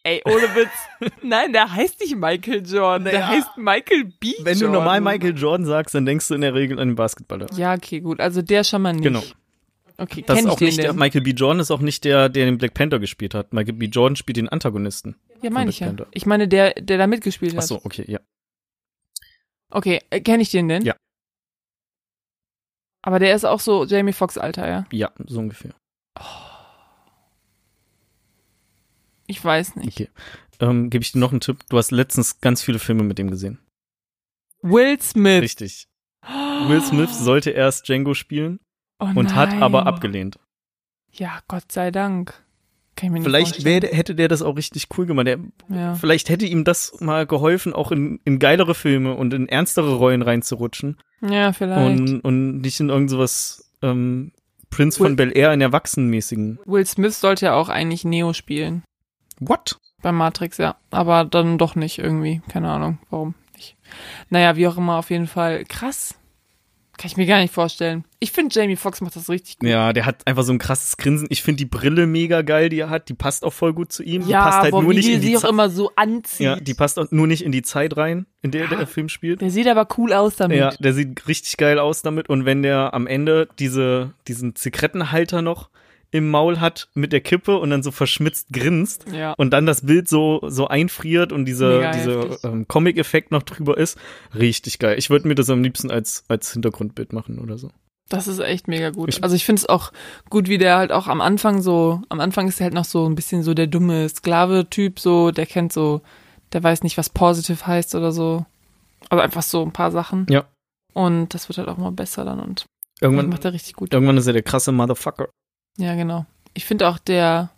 Ey, ohne Witz. Nein, der heißt nicht Michael Jordan. Der Naja. heißt Michael B. Wenn du Jordan. normal Michael Jordan sagst, dann denkst du in der Regel an den Basketballer. Ja, okay, gut. Also der schon mal nicht. Genau. Okay, Das kenn ist ich auch den nicht der, denn? Michael B. Jordan ist auch nicht der, der den Black Panther gespielt hat. Michael B. Jordan spielt den Antagonisten. Ja, meine ich ja. Ich meine, der, der da mitgespielt Ach hat. so, okay, ja. Okay, äh, kenne ich den denn? Ja. Aber der ist auch so Jamie Foxx Alter, ja? Ja, so ungefähr. Ich weiß nicht. Okay. Ähm, Gebe ich dir noch einen Tipp? Du hast letztens ganz viele Filme mit dem gesehen. Will Smith. Richtig. Will Smith sollte erst Django spielen oh und hat nein. aber abgelehnt. Ja, Gott sei Dank. Vielleicht wär, hätte der das auch richtig cool gemacht. Der, Ja. Vielleicht hätte ihm das mal geholfen, auch in, in geilere Filme und in ernstere Rollen reinzurutschen. ja, vielleicht. Und, und nicht in irgend sowas ähm, Prince Will- von Bel Air in Erwachsenenmäßigen. Will Smith sollte ja auch eigentlich Neo spielen. What? Bei Matrix, ja. Aber dann doch nicht irgendwie. Keine Ahnung, warum nicht. Naja, wie auch immer, auf jeden Fall. Krass. Kann ich mir gar nicht vorstellen. Ich finde, Jamie Foxx macht das richtig gut. Ja, der hat einfach so ein krasses Grinsen. Ich finde die Brille mega geil, die er hat. Die passt auch voll gut zu ihm. die Ja, passt halt boah, nur nicht die in die sie auch immer so anzieht. Ja, die passt auch nur nicht in die Zeit rein, in der der Film spielt. Der sieht aber cool aus damit. Ja, der sieht richtig geil aus damit. Und wenn der am Ende diese, diesen Zigarettenhalter noch im Maul hat mit der Kippe und dann so verschmitzt grinst Ja. und dann das Bild so, so einfriert und diese, Mega diese ähm, Comic-Effekt noch drüber ist, richtig geil. Ich würde mir das am liebsten als, als Hintergrundbild machen oder so. Das ist echt mega gut. Also ich finde es auch gut, wie der halt auch am Anfang so, am Anfang ist er halt noch so ein bisschen so der dumme Sklave-Typ, so, der kennt so, der weiß nicht, was positive heißt oder so. Also einfach so ein paar Sachen. Ja. Und das wird halt auch mal besser dann und Irgendwann, macht er richtig gut. irgendwann ist er der krasse Motherfucker. Ja, genau. Ich finde auch der,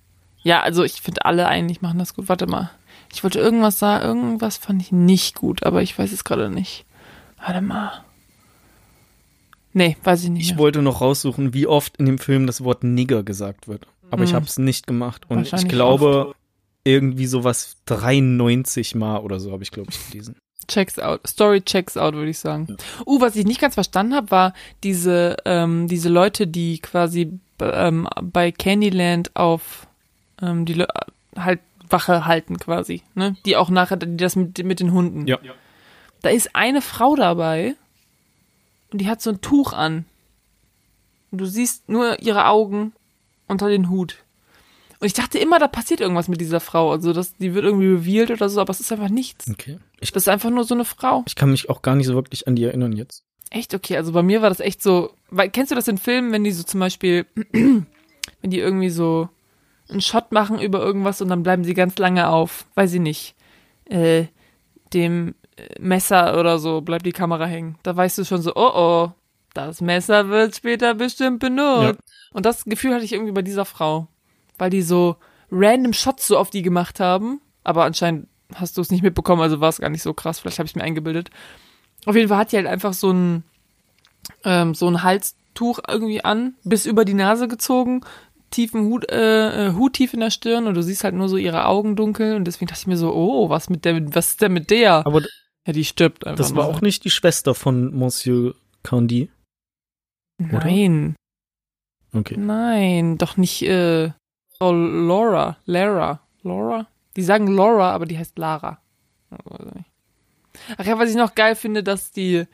ja, also ich finde alle eigentlich machen das gut. Warte mal. Ich wollte irgendwas sagen, irgendwas fand ich nicht gut, aber ich weiß es gerade nicht. Warte mal. Nee, weiß ich nicht. Ich mehr. wollte noch raussuchen, wie oft in dem Film das Wort Nigger gesagt wird. Aber ich Hm. habe es nicht gemacht. Und ich glaube, irgendwie sowas 93 Mal oder so habe ich, glaube ich, gelesen. Checks out. Story checks out, würde ich sagen. Uh, was ich nicht ganz verstanden habe, war diese, ähm, diese Leute, die quasi ähm, bei Candyland auf ähm, die Le halt Wache halten quasi, ne? Die auch nachher, die das mit, mit den Hunden. Ja. Da ist eine Frau dabei und die hat so ein Tuch an. Und du siehst nur ihre Augen unter den Hut. Und ich dachte immer, da passiert irgendwas mit dieser Frau. Also, dass die wird irgendwie revealed oder so, aber es ist einfach nichts. Okay. Ich, Das ist einfach nur so eine Frau. ich kann mich auch gar nicht so wirklich an die erinnern jetzt. Echt? Okay, also bei mir war das echt so. Weil, kennst du das in Filmen, wenn die so zum Beispiel, wenn die irgendwie so einen Shot machen über irgendwas und dann bleiben sie ganz lange auf, weiß ich nicht, äh, dem äh, Messer oder so bleibt die Kamera hängen. Da weißt du schon so, oh oh, das Messer wird später bestimmt benutzt. Und das Gefühl hatte ich irgendwie bei dieser Frau. Weil die so random Shots so auf die gemacht haben. Aber anscheinend hast du es nicht mitbekommen, also war es gar nicht so krass. Vielleicht habe ich es mir eingebildet. Auf jeden Fall hat die halt einfach so ein, ähm, so ein Halstuch irgendwie an, bis über die Nase gezogen, tiefen Hut, äh, äh, Hut tief in der Stirn und du siehst halt nur so ihre Augen dunkel und deswegen dachte ich mir so, oh, was mit der, was ist denn mit der? Aber Ja, die stirbt einfach. das war nur. auch nicht die Schwester von Monsieur Candy. oder? Nein, Okay. nein, doch nicht, äh, Frau Laura, Lara, Laura? Die sagen Laura, aber die heißt Lara. Ach ja, was ich noch geil finde, dass die,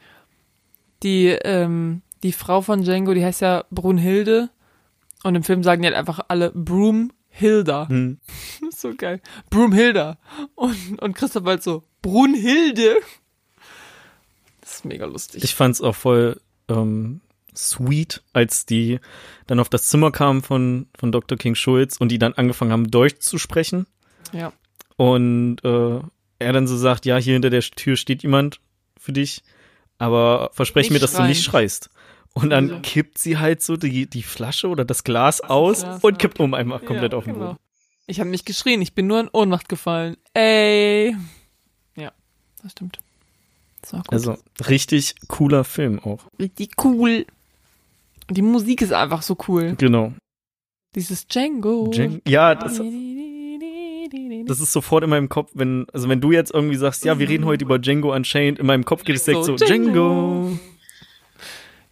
die, ähm, die Frau von Django, die heißt ja Brunhilde. Und im Film sagen die halt einfach alle Broomhilda. Hm. So geil. Broomhilda. Und, und Christoph halt so, Brunhilde. Das ist mega lustig. Ich fand's auch voll ähm, sweet, als die dann auf das Zimmer kamen von, von Dr. King Schulz und die dann angefangen haben, Deutsch zu sprechen. ja. Und äh, er dann so sagt, ja, hier hinter der Tür steht jemand für dich, aber versprech Nicht mir, dass du nicht schreist. Und dann Ja. kippt sie halt so die, die Flasche oder das Glas aus Glas, und ja. kippt um einmal komplett Ja, auf den genau. Boden. Ich habe nicht geschrien, ich bin nur in Ohnmacht gefallen. Ey. Ja, das stimmt. Das war gut. Also richtig cooler Film auch. richtig cool. Die Musik ist einfach so cool. Genau. Dieses Django. Jen ja, das, Unchained. das ist sofort in meinem Kopf, wenn, also wenn du jetzt irgendwie sagst, ja, wir reden heute über Django Unchained, in meinem Kopf geht es direkt so, So, Django. Django.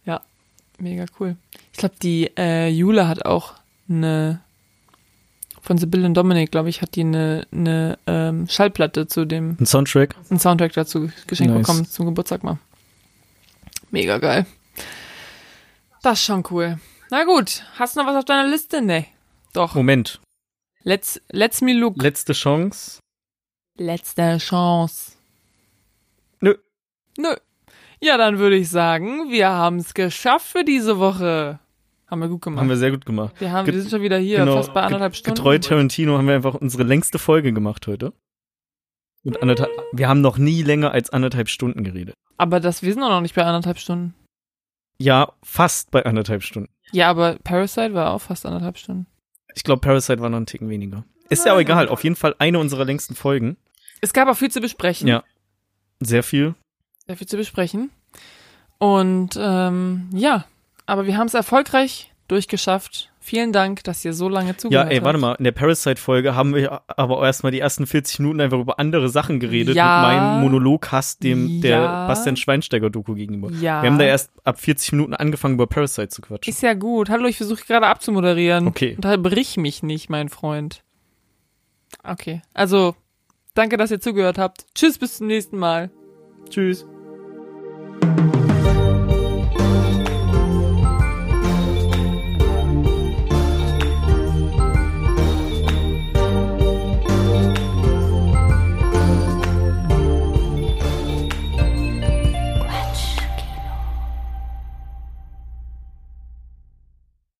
Ja, mega cool. Ich glaube, die äh, Jule hat auch eine von Sibylle und Dominic, glaube ich, hat die eine, eine ähm, Schallplatte zu dem Ein Soundtrack. einen Soundtrack dazu geschenkt Nice. bekommen zum Geburtstag mal. Mega geil. Das ist schon cool. Na gut, hast du noch was auf deiner Liste? Nee. Doch. Moment, Let's, let's me look. letzte Chance. Letzte Chance. Nö. Nö. Ja, dann würde ich sagen, wir haben es geschafft für diese Woche. Haben wir gut gemacht. Haben wir sehr gut gemacht. Wir, haben, Get- wir sind schon wieder hier, Genau, fast bei anderthalb Stunden. Getreu Tarantino haben wir einfach unsere längste Folge gemacht heute. Und anderthalb, wir haben noch nie länger als anderthalb Stunden geredet. Aber das, wir sind auch noch nicht bei anderthalb Stunden. Ja, fast bei anderthalb Stunden. Ja, aber Parasite war auch fast anderthalb Stunden. Ich glaube, Parasite war noch einen Ticken weniger. Ist ja auch egal. Auf jeden Fall eine unserer längsten Folgen. Es gab auch viel zu besprechen. Ja. Sehr viel. Sehr viel zu besprechen. Und ähm, ja, aber wir haben es erfolgreich durchgeschafft. Vielen Dank, dass ihr so lange Ja, zugehört habt. ey, warte mal. In der Parasite-Folge haben wir aber erstmal die ersten 40 Minuten einfach über andere Sachen geredet. Ja. Mit meinem Monolog-Hass dem der Ja. Bastian Schweinsteiger-Doku gegenüber. Ja. Wir haben da erst ab 40 Minuten angefangen, über Parasite zu quatschen. Ist ja gut. Hallo, ich versuche gerade abzumoderieren. Okay. Unterbrich mich nicht, mein Freund. Okay. Also, danke, dass ihr zugehört habt. Tschüss, bis zum nächsten Mal. Tschüss.